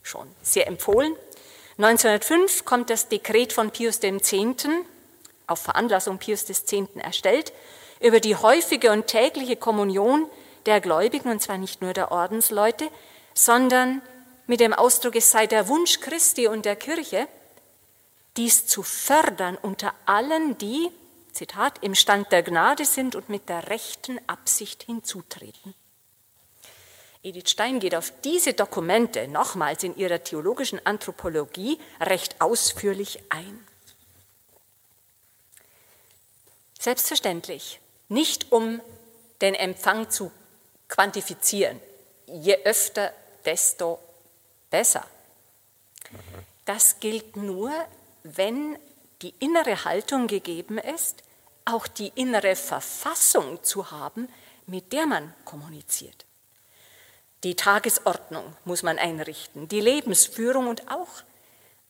schon sehr empfohlen. 1905 kommt das Dekret von Pius X auf Veranlassung Pius X. erstellt, über die häufige und tägliche Kommunion der Gläubigen, und zwar nicht nur der Ordensleute, sondern mit dem Ausdruck, es sei der Wunsch Christi und der Kirche, dies zu fördern unter allen, die, Zitat, im Stand der Gnade sind und mit der rechten Absicht hinzutreten. Edith Stein geht auf diese Dokumente nochmals in ihrer theologischen Anthropologie recht ausführlich ein. Selbstverständlich, nicht um den Empfang zu quantifizieren. Je öfter, desto besser. Das gilt nur, wenn die innere Haltung gegeben ist, auch die innere Verfassung zu haben, mit der man kommuniziert. Die Tagesordnung muss man einrichten, die Lebensführung und auch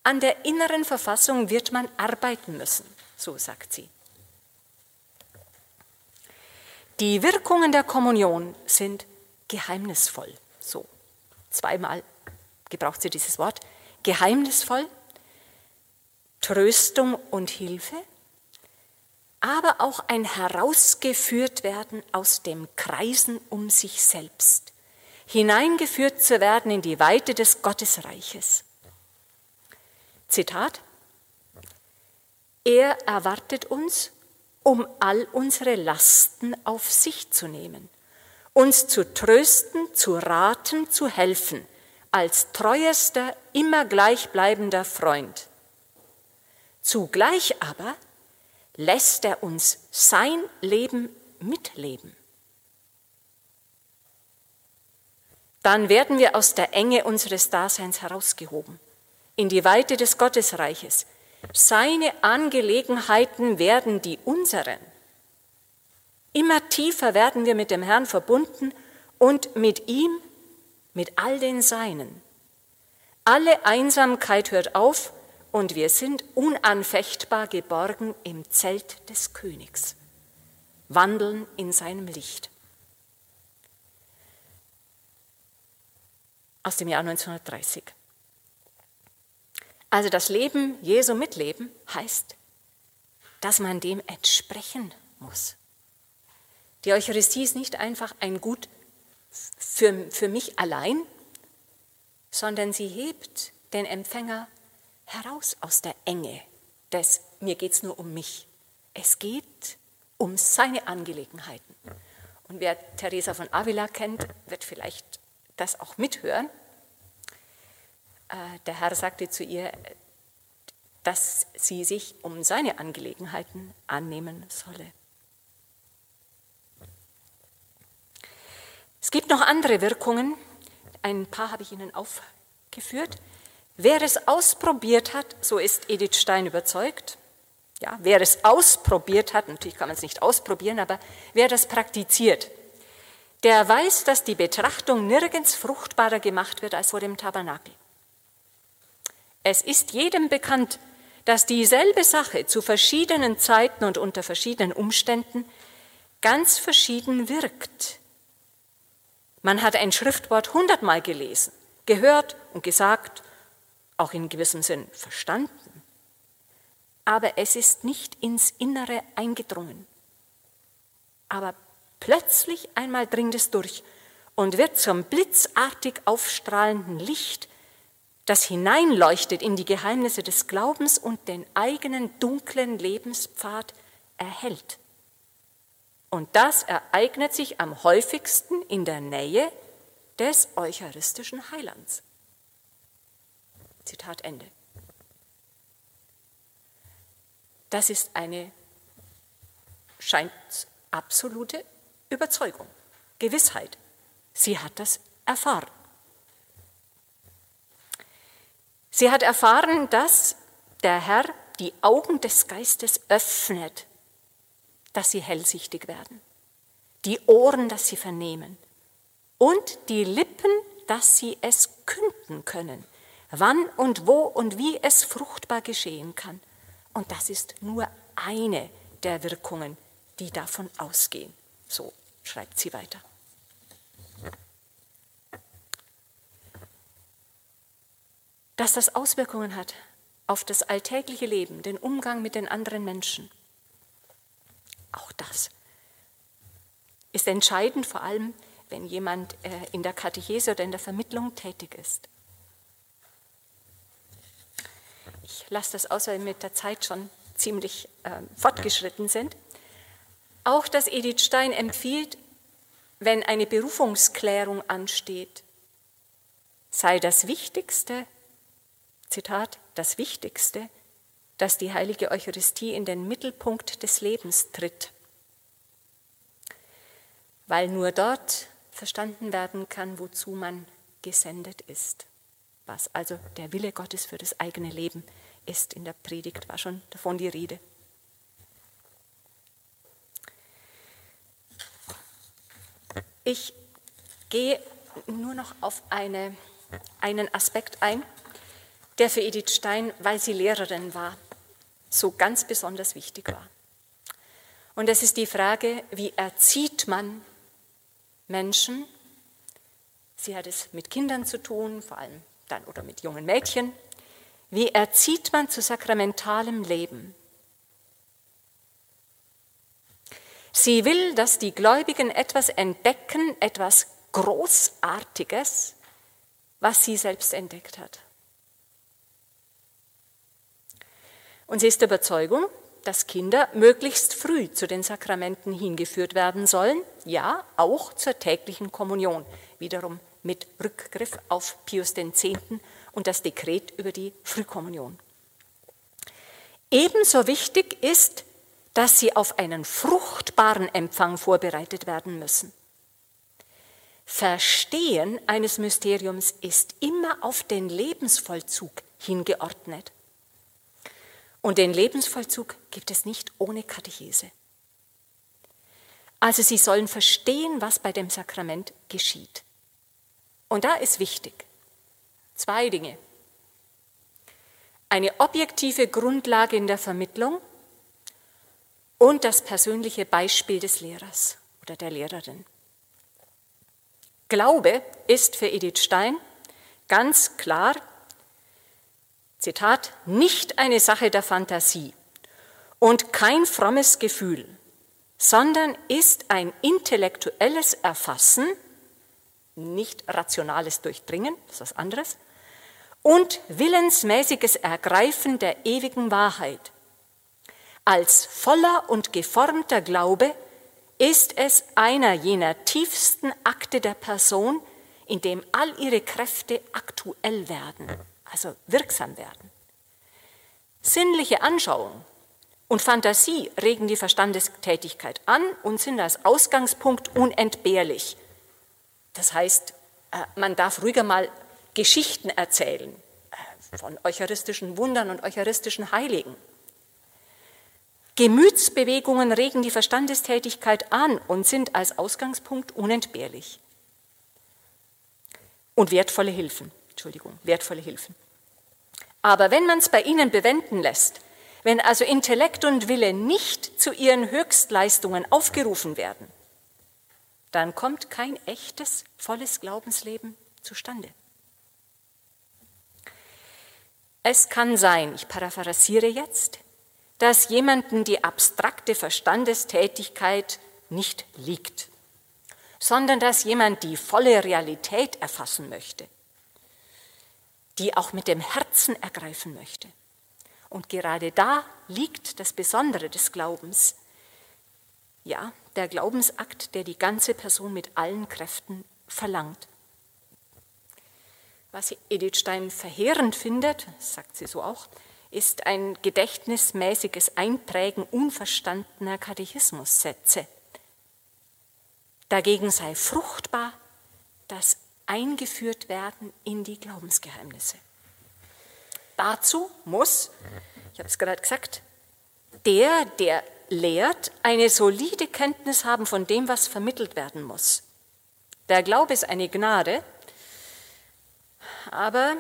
an der inneren Verfassung wird man arbeiten müssen, so sagt sie. Die Wirkungen der Kommunion sind geheimnisvoll, so zweimal gebraucht sie dieses Wort, geheimnisvoll, Tröstung und Hilfe, aber auch ein Herausgeführt werden aus dem Kreisen um sich selbst, hineingeführt zu werden in die Weite des Gottesreiches. Zitat, er erwartet uns, um all unsere Lasten auf sich zu nehmen, uns zu trösten, zu raten, zu helfen, als treuester, immer gleichbleibender Freund. Zugleich aber lässt er uns sein Leben mitleben. Dann werden wir aus der Enge unseres Daseins herausgehoben, in die Weite des Gottesreiches. Seine Angelegenheiten werden die unseren. Immer tiefer werden wir mit dem Herrn verbunden und mit ihm mit all den Seinen. Alle Einsamkeit hört auf und wir sind unanfechtbar geborgen im Zelt des Königs, wandeln in seinem Licht. Aus dem Jahr 1930. Also das Leben Jesu mitleben heißt, dass man dem entsprechen muss. Die Eucharistie ist nicht einfach ein Gut für, für mich allein, sondern sie hebt den Empfänger heraus aus der Enge des, mir geht es nur um mich. Es geht um seine Angelegenheiten. Und wer Teresa von Avila kennt, wird vielleicht das auch mithören. Äh, der Herr sagte zu ihr, dass sie sich um seine Angelegenheiten annehmen solle. Es gibt noch andere Wirkungen, ein paar habe ich Ihnen aufgeführt. Wer es ausprobiert hat, so ist Edith Stein überzeugt, ja, wer es ausprobiert hat, natürlich kann man es nicht ausprobieren, aber wer das praktiziert, der weiß, dass die Betrachtung nirgends fruchtbarer gemacht wird als vor dem Tabernakel. Es ist jedem bekannt, dass dieselbe Sache zu verschiedenen Zeiten und unter verschiedenen Umständen ganz verschieden wirkt. Man hat ein Schriftwort hundertmal gelesen, gehört und gesagt, auch in gewissem Sinn verstanden, aber es ist nicht ins Innere eingedrungen. Aber plötzlich einmal dringt es durch und wird zum blitzartig aufstrahlenden Licht, das hineinleuchtet in die Geheimnisse des Glaubens und den eigenen dunklen Lebenspfad erhält. Und das ereignet sich am häufigsten in der Nähe des eucharistischen Heilands. Zitat Ende. Das ist eine, scheint absolute Überzeugung, Gewissheit. Sie hat das erfahren. Sie hat erfahren, dass der Herr die Augen des Geistes öffnet dass sie hellsichtig werden, die Ohren, dass sie vernehmen und die Lippen, dass sie es künden können, wann und wo und wie es fruchtbar geschehen kann. Und das ist nur eine der Wirkungen, die davon ausgehen. So schreibt sie weiter. Dass das Auswirkungen hat auf das alltägliche Leben, den Umgang mit den anderen Menschen auch das ist entscheidend, vor allem wenn jemand äh, in der Katechese oder in der Vermittlung tätig ist. ich lasse das aus, weil wir mit der Zeit schon ziemlich äh, fortgeschritten sind, auch dass Edith Stein empfiehlt, wenn eine Berufungsklärung ansteht, sei das Wichtigste, Zitat, das Wichtigste, dass die heilige Eucharistie in den Mittelpunkt des Lebens tritt, weil nur dort verstanden werden kann, wozu man gesendet ist, was also der Wille Gottes für das eigene Leben ist. In der Predigt war schon davon die Rede. Ich gehe nur noch auf eine, einen Aspekt ein, der für Edith Stein, weil sie Lehrerin war, so ganz besonders wichtig war. Und es ist die Frage, wie erzieht man Menschen? Sie hat es mit Kindern zu tun, vor allem dann oder mit jungen Mädchen. Wie erzieht man zu sakramentalem Leben? Sie will, dass die Gläubigen etwas entdecken, etwas Großartiges, was sie selbst entdeckt hat. Und sie ist der Überzeugung, dass Kinder möglichst früh zu den Sakramenten hingeführt werden sollen, ja, auch zur täglichen Kommunion, wiederum mit Rückgriff auf Pius X. und das Dekret über die Frühkommunion. Ebenso wichtig ist, dass sie auf einen fruchtbaren Empfang vorbereitet werden müssen. Verstehen eines Mysteriums ist immer auf den Lebensvollzug hingeordnet. Und den Lebensvollzug gibt es nicht ohne Katechese. Also sie sollen verstehen, was bei dem Sakrament geschieht. Und da ist wichtig zwei Dinge. Eine objektive Grundlage in der Vermittlung und das persönliche Beispiel des Lehrers oder der Lehrerin. Glaube ist für Edith Stein ganz klar Zitat, nicht eine Sache der Fantasie und kein frommes Gefühl, sondern ist ein intellektuelles Erfassen, nicht rationales Durchdringen, das ist was anderes, und willensmäßiges Ergreifen der ewigen Wahrheit. Als voller und geformter Glaube ist es einer jener tiefsten Akte der Person, in dem all ihre Kräfte aktuell werden also wirksam werden. Sinnliche Anschauung und Fantasie regen die Verstandestätigkeit an und sind als Ausgangspunkt unentbehrlich. Das heißt, äh, man darf ruhiger mal Geschichten erzählen äh, von eucharistischen Wundern und eucharistischen Heiligen. Gemütsbewegungen regen die Verstandestätigkeit an und sind als Ausgangspunkt unentbehrlich. Und wertvolle Hilfen. Entschuldigung, wertvolle Hilfen. Aber wenn man es bei ihnen bewenden lässt, wenn also Intellekt und Wille nicht zu ihren Höchstleistungen aufgerufen werden, dann kommt kein echtes, volles Glaubensleben zustande. Es kann sein, ich paraphrasiere jetzt, dass jemanden die abstrakte Verstandestätigkeit nicht liegt, sondern dass jemand die volle Realität erfassen möchte die auch mit dem Herzen ergreifen möchte. Und gerade da liegt das Besondere des Glaubens. Ja, der Glaubensakt, der die ganze Person mit allen Kräften verlangt. Was Edith Stein verheerend findet, sagt sie so auch, ist ein gedächtnismäßiges Einprägen unverstandener Katechismussätze. Dagegen sei fruchtbar eingeführt werden in die Glaubensgeheimnisse. Dazu muss, ich habe es gerade gesagt, der, der lehrt, eine solide Kenntnis haben von dem, was vermittelt werden muss. Der Glaube ist eine Gnade, aber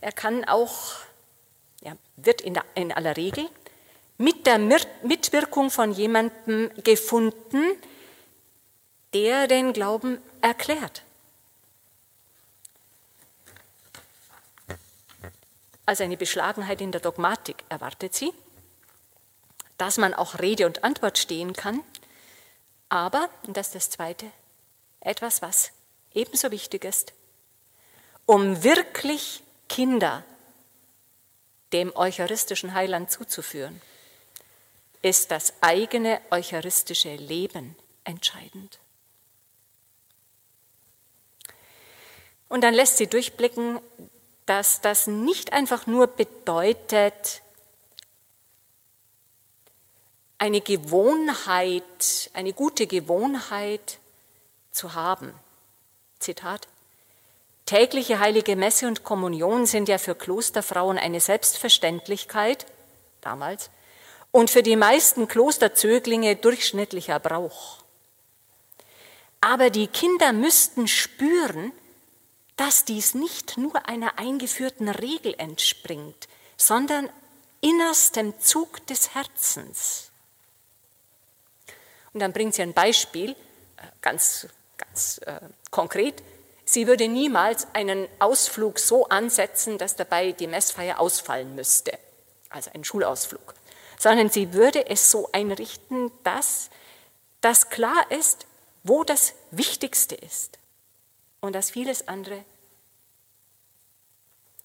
er kann auch, ja, wird in, der, in aller Regel mit der Mitwirkung von jemandem gefunden, der den Glauben erklärt. Also eine Beschlagenheit in der Dogmatik erwartet sie, dass man auch Rede und Antwort stehen kann, aber, und das ist das Zweite, etwas, was ebenso wichtig ist, um wirklich Kinder dem eucharistischen Heiland zuzuführen, ist das eigene eucharistische Leben entscheidend. Und dann lässt sie durchblicken, dass das nicht einfach nur bedeutet, eine Gewohnheit, eine gute Gewohnheit zu haben. Zitat. Tägliche heilige Messe und Kommunion sind ja für Klosterfrauen eine Selbstverständlichkeit, damals, und für die meisten Klosterzöglinge durchschnittlicher Brauch. Aber die Kinder müssten spüren, dass dies nicht nur einer eingeführten Regel entspringt, sondern innerstem Zug des Herzens. Und dann bringt sie ein Beispiel, äh, ganz, ganz äh, konkret. Sie würde niemals einen Ausflug so ansetzen, dass dabei die Messfeier ausfallen müsste, also einen Schulausflug, sondern sie würde es so einrichten, dass das klar ist, wo das Wichtigste ist und dass vieles andere,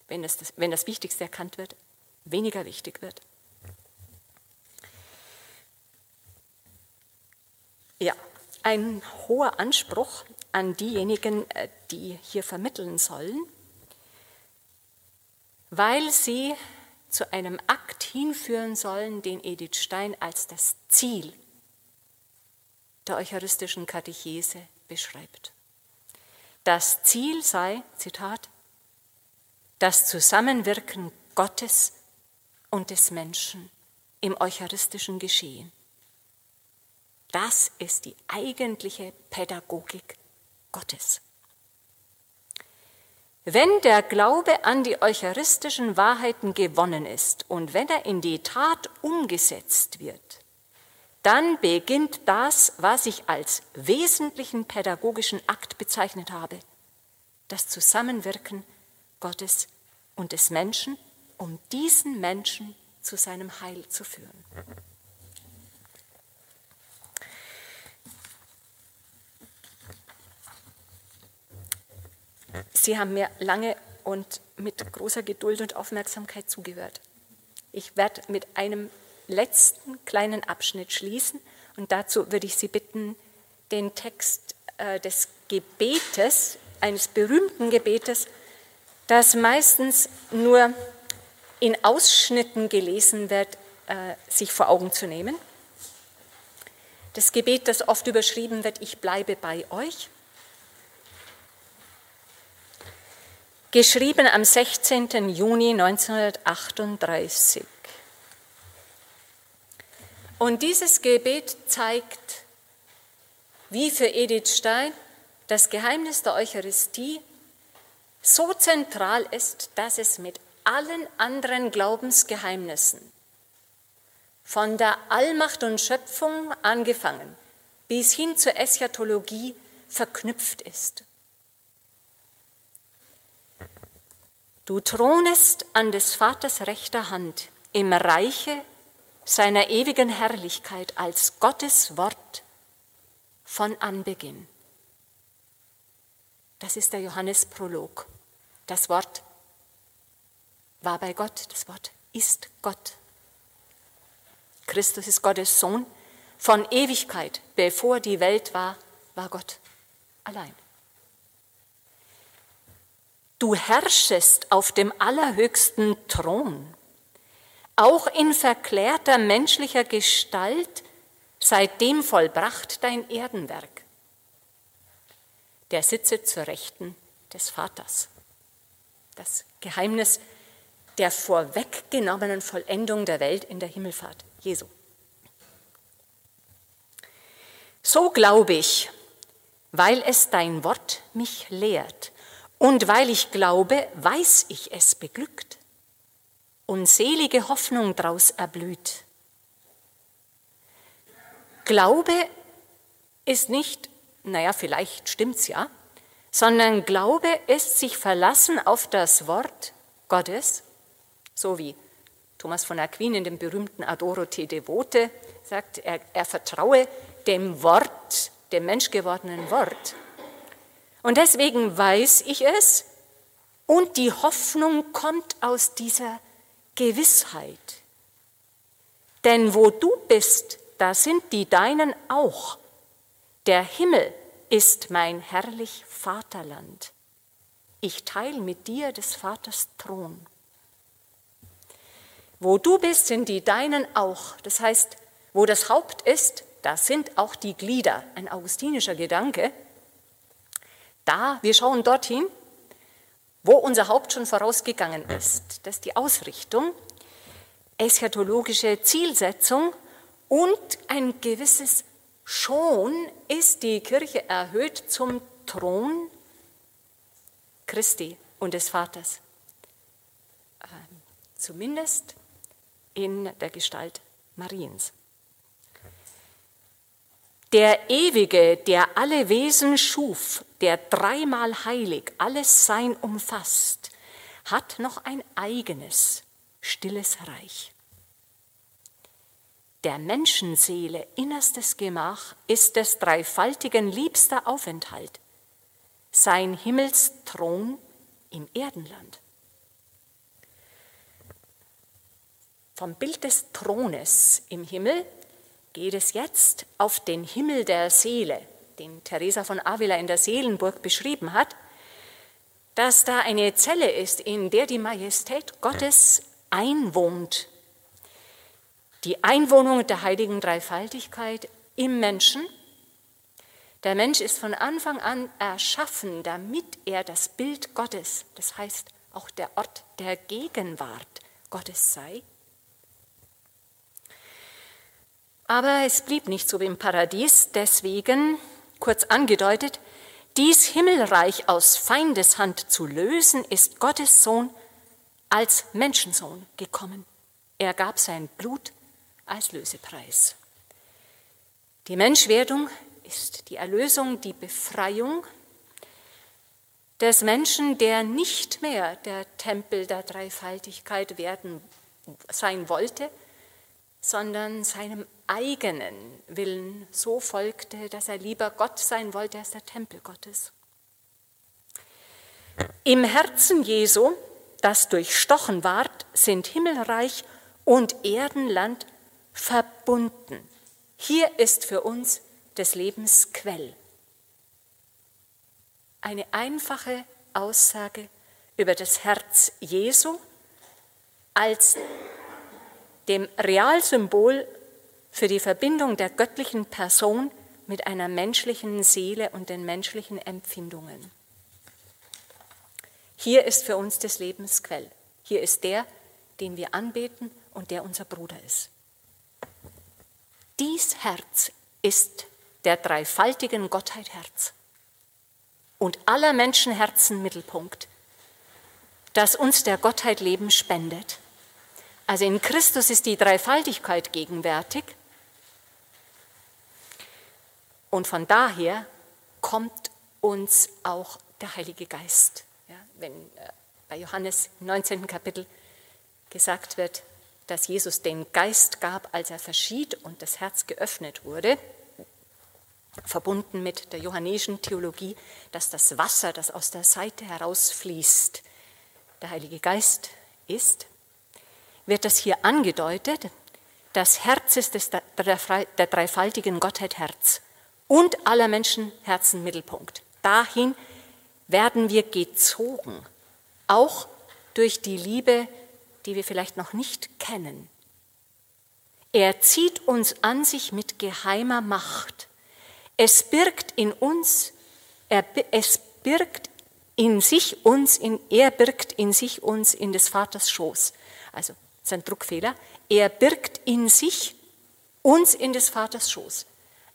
wenn das, wenn das Wichtigste erkannt wird, weniger wichtig wird. Ja, ein hoher Anspruch an diejenigen, äh, die hier vermitteln sollen, weil sie zu einem Akt hinführen sollen, den Edith Stein als das Ziel der eucharistischen Katechese beschreibt. Das Ziel sei, Zitat, das Zusammenwirken Gottes und des Menschen im eucharistischen Geschehen. Das ist die eigentliche Pädagogik Gottes. Wenn der Glaube an die eucharistischen Wahrheiten gewonnen ist und wenn er in die Tat umgesetzt wird, dann beginnt das, was ich als wesentlichen pädagogischen Akt bezeichnet habe, das Zusammenwirken Gottes und des Menschen, um diesen Menschen zu seinem Heil zu führen. Sie haben mir lange und mit großer Geduld und Aufmerksamkeit zugehört. Ich werde mit einem letzten kleinen Abschnitt schließen und dazu würde ich Sie bitten, den Text äh, des Gebetes, eines berühmten Gebetes, das meistens nur in Ausschnitten gelesen wird, äh, sich vor Augen zu nehmen. Das Gebet, das oft überschrieben wird, ich bleibe bei euch. Geschrieben am 16. Juni 1938. Und dieses Gebet zeigt, wie für Edith Stein das Geheimnis der Eucharistie so zentral ist, dass es mit allen anderen Glaubensgeheimnissen, von der Allmacht und Schöpfung angefangen bis hin zur Eschatologie, verknüpft ist. Du thronest an des Vaters rechter Hand im Reiche seiner ewigen Herrlichkeit als Gottes Wort von Anbeginn. Das ist der Johannesprolog. Das Wort war bei Gott, das Wort ist Gott. Christus ist Gottes Sohn. Von Ewigkeit, bevor die Welt war, war Gott allein. Du herrschest auf dem allerhöchsten Thron auch in verklärter menschlicher Gestalt, seitdem vollbracht dein Erdenwerk. Der sitze zur Rechten des Vaters. Das Geheimnis der vorweggenommenen Vollendung der Welt in der Himmelfahrt Jesu. So glaube ich, weil es dein Wort mich lehrt und weil ich glaube, weiß ich es beglückt und selige Hoffnung daraus erblüht. Glaube ist nicht, naja, vielleicht stimmt's ja, sondern Glaube ist sich verlassen auf das Wort Gottes, so wie Thomas von Aquin in dem berühmten Adoro te Devote sagt, er, er vertraue dem Wort, dem menschgewordenen Wort. Und deswegen weiß ich es und die Hoffnung kommt aus dieser Gewissheit. Denn wo du bist, da sind die Deinen auch. Der Himmel ist mein herrlich Vaterland. Ich teile mit dir des Vaters Thron. Wo du bist, sind die Deinen auch. Das heißt, wo das Haupt ist, da sind auch die Glieder. Ein augustinischer Gedanke. Da, wir schauen dorthin, wo unser Haupt schon vorausgegangen ist. Das ist die Ausrichtung, eschatologische Zielsetzung und ein gewisses Schon ist die Kirche erhöht zum Thron Christi und des Vaters. Ähm, zumindest in der Gestalt Mariens. Der Ewige, der alle Wesen schuf, der dreimal heilig alles Sein umfasst, hat noch ein eigenes, stilles Reich. Der Menschenseele innerstes Gemach ist des Dreifaltigen liebster Aufenthalt, sein Himmelsthron im Erdenland. Vom Bild des Thrones im Himmel geht es jetzt auf den Himmel der Seele, den Teresa von Avila in der Seelenburg beschrieben hat, dass da eine Zelle ist, in der die Majestät Gottes einwohnt. Die Einwohnung der heiligen Dreifaltigkeit im Menschen. Der Mensch ist von Anfang an erschaffen, damit er das Bild Gottes, das heißt auch der Ort der Gegenwart Gottes sei. Aber es blieb nicht so wie im Paradies, deswegen, kurz angedeutet, dies Himmelreich aus Feindeshand zu lösen, ist Gottes Sohn als Menschensohn gekommen. Er gab sein Blut als Lösepreis. Die Menschwerdung ist die Erlösung, die Befreiung des Menschen, der nicht mehr der Tempel der Dreifaltigkeit werden sein wollte, sondern seinem eigenen Willen so folgte, dass er lieber Gott sein wollte als der Tempel Gottes. Im Herzen Jesu, das durchstochen ward, sind Himmelreich und Erdenland verbunden. Hier ist für uns des Lebens Quell. Eine einfache Aussage über das Herz Jesu als dem Realsymbol für die Verbindung der göttlichen Person mit einer menschlichen Seele und den menschlichen Empfindungen. Hier ist für uns des Lebens Quell. Hier ist der, den wir anbeten und der unser Bruder ist. Dies Herz ist der dreifaltigen Gottheit Herz und aller Menschenherzen Mittelpunkt, das uns der Gottheit Leben spendet also in Christus ist die Dreifaltigkeit gegenwärtig. Und von daher kommt uns auch der Heilige Geist. Ja, wenn äh, bei Johannes im 19. Kapitel gesagt wird, dass Jesus den Geist gab, als er verschied und das Herz geöffnet wurde, verbunden mit der johannischen Theologie, dass das Wasser, das aus der Seite herausfließt, der Heilige Geist ist, wird das hier angedeutet. Das Herz ist des, der dreifaltigen Gottheit Herz und aller Menschen Herzen Mittelpunkt. Dahin werden wir gezogen, auch durch die Liebe, die wir vielleicht noch nicht kennen. Er zieht uns an sich mit geheimer Macht. Es birgt in uns, er, es birgt in sich uns, in, er birgt in sich uns in des Vaters Schoß. Also ist ein Druckfehler, er birgt in sich uns in des Vaters Schoß.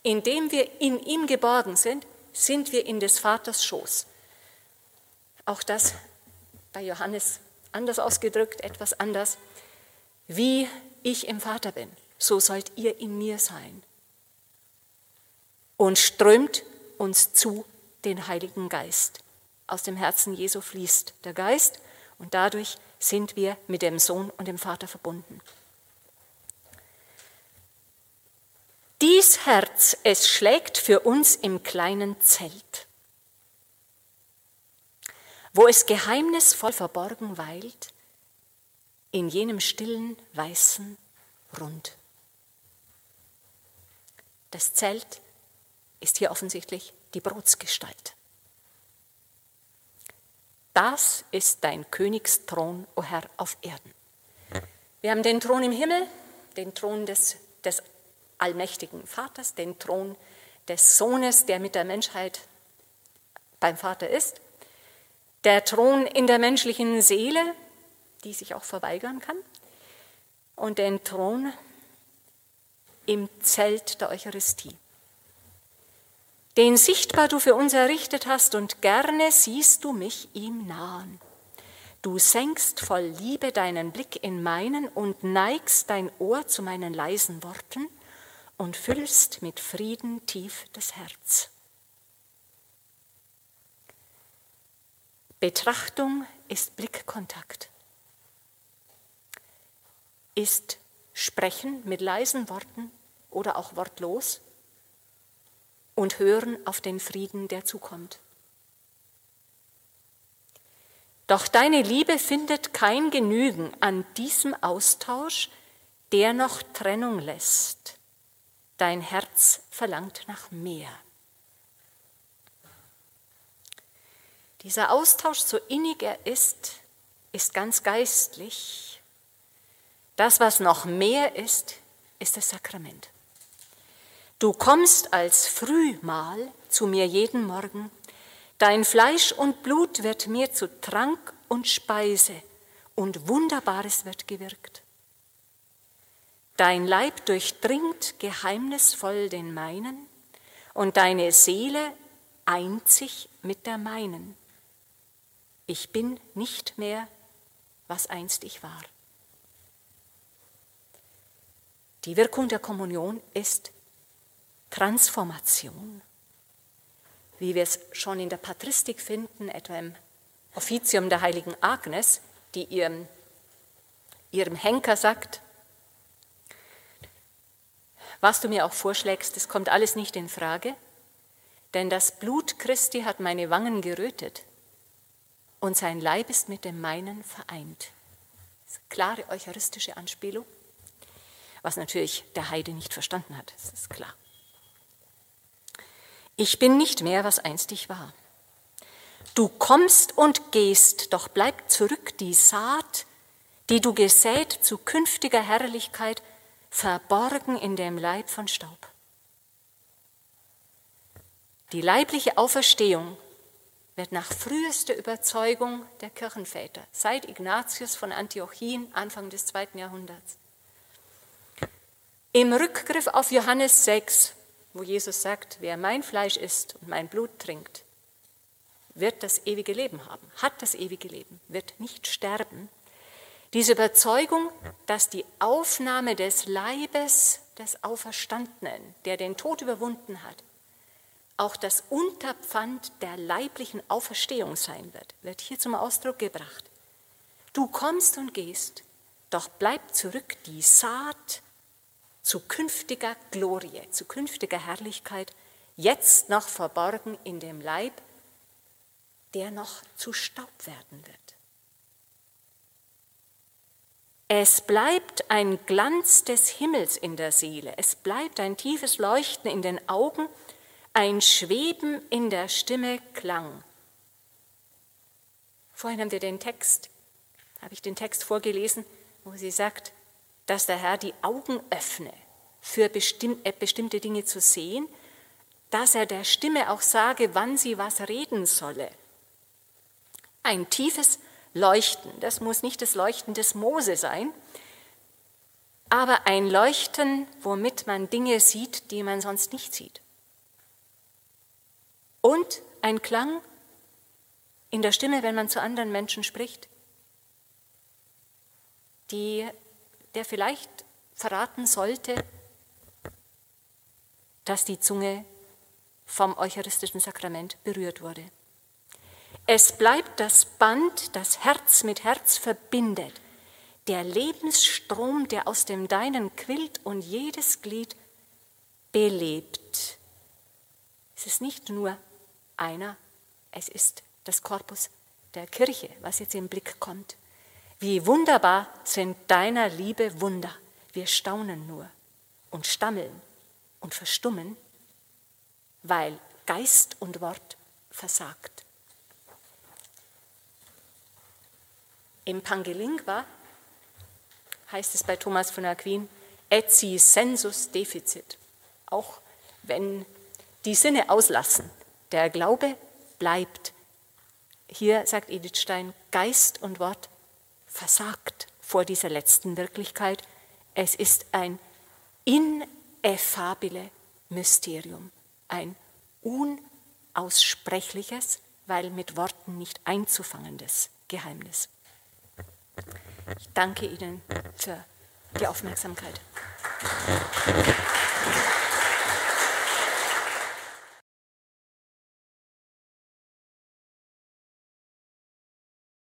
Indem wir in ihm geborgen sind, sind wir in des Vaters Schoß. Auch das bei Johannes anders ausgedrückt, etwas anders. Wie ich im Vater bin, so sollt ihr in mir sein. Und strömt uns zu den Heiligen Geist. Aus dem Herzen Jesu fließt der Geist und dadurch sind wir mit dem Sohn und dem Vater verbunden. Dies Herz, es schlägt für uns im kleinen Zelt, wo es geheimnisvoll verborgen weilt, in jenem stillen, weißen Rund. Das Zelt ist hier offensichtlich die Brotsgestalt. Das ist dein Königsthron, o oh Herr, auf Erden. Wir haben den Thron im Himmel, den Thron des, des allmächtigen Vaters, den Thron des Sohnes, der mit der Menschheit beim Vater ist, der Thron in der menschlichen Seele, die sich auch verweigern kann, und den Thron im Zelt der Eucharistie, den sichtbar du für uns errichtet hast und gerne siehst du mich ihm nahen. Du senkst voll Liebe deinen Blick in meinen und neigst dein Ohr zu meinen leisen Worten und füllst mit Frieden tief das Herz. Betrachtung ist Blickkontakt, ist Sprechen mit leisen Worten oder auch wortlos und hören auf den Frieden, der zukommt. Doch deine Liebe findet kein Genügen an diesem Austausch, der noch Trennung lässt. Dein Herz verlangt nach mehr. Dieser Austausch, so innig er ist, ist ganz geistlich. Das, was noch mehr ist, ist das Sakrament. Du kommst als Frühmahl zu mir jeden Morgen Dein Fleisch und Blut wird mir zu Trank und Speise und Wunderbares wird gewirkt. Dein Leib durchdringt geheimnisvoll den meinen und deine Seele eint sich mit der meinen. Ich bin nicht mehr, was einst ich war. Die Wirkung der Kommunion ist Transformation wie wir es schon in der Patristik finden, etwa im Offizium der heiligen Agnes, die ihrem, ihrem Henker sagt, was du mir auch vorschlägst, das kommt alles nicht in Frage, denn das Blut Christi hat meine Wangen gerötet und sein Leib ist mit dem meinen vereint. Das ist eine klare eucharistische Anspielung, was natürlich der Heide nicht verstanden hat, das ist klar. Ich bin nicht mehr, was einst ich war. Du kommst und gehst, doch bleibt zurück die Saat, die du gesät zu künftiger Herrlichkeit, verborgen in dem Leib von Staub. Die leibliche Auferstehung wird nach frühester Überzeugung der Kirchenväter, seit Ignatius von Antiochien, Anfang des zweiten Jahrhunderts, im Rückgriff auf Johannes 6 wo Jesus sagt, wer mein Fleisch isst und mein Blut trinkt, wird das ewige Leben haben, hat das ewige Leben, wird nicht sterben. Diese Überzeugung, dass die Aufnahme des Leibes des Auferstandenen, der den Tod überwunden hat, auch das Unterpfand der leiblichen Auferstehung sein wird, wird hier zum Ausdruck gebracht. Du kommst und gehst, doch bleibt zurück die Saat zu künftiger Glorie, zu künftiger Herrlichkeit, jetzt noch verborgen in dem Leib, der noch zu Staub werden wird. Es bleibt ein Glanz des Himmels in der Seele, es bleibt ein tiefes Leuchten in den Augen, ein Schweben in der Stimme Klang. Vorhin haben wir den Text, habe ich den Text vorgelesen, wo sie sagt, dass der Herr die Augen öffne, für äh, bestimmte Dinge zu sehen, dass er der Stimme auch sage, wann sie was reden solle. Ein tiefes Leuchten, das muss nicht das Leuchten des Mose sein, aber ein Leuchten, womit man Dinge sieht, die man sonst nicht sieht. Und ein Klang in der Stimme, wenn man zu anderen Menschen spricht, die der vielleicht verraten sollte, dass die Zunge vom eucharistischen Sakrament berührt wurde. Es bleibt das Band, das Herz mit Herz verbindet, der Lebensstrom, der aus dem Deinen quillt und jedes Glied belebt. Es ist nicht nur einer, es ist das Korpus der Kirche, was jetzt im Blick kommt. Wie wunderbar sind deiner Liebe Wunder. Wir staunen nur und stammeln und verstummen, weil Geist und Wort versagt. Im Pangelingua heißt es bei Thomas von Aquin, etsi sensus deficit. Auch wenn die Sinne auslassen, der Glaube bleibt. Hier sagt Edith Stein, Geist und Wort versagt vor dieser letzten Wirklichkeit. Es ist ein ineffabile Mysterium, ein unaussprechliches, weil mit Worten nicht einzufangendes Geheimnis. Ich danke Ihnen für die Aufmerksamkeit.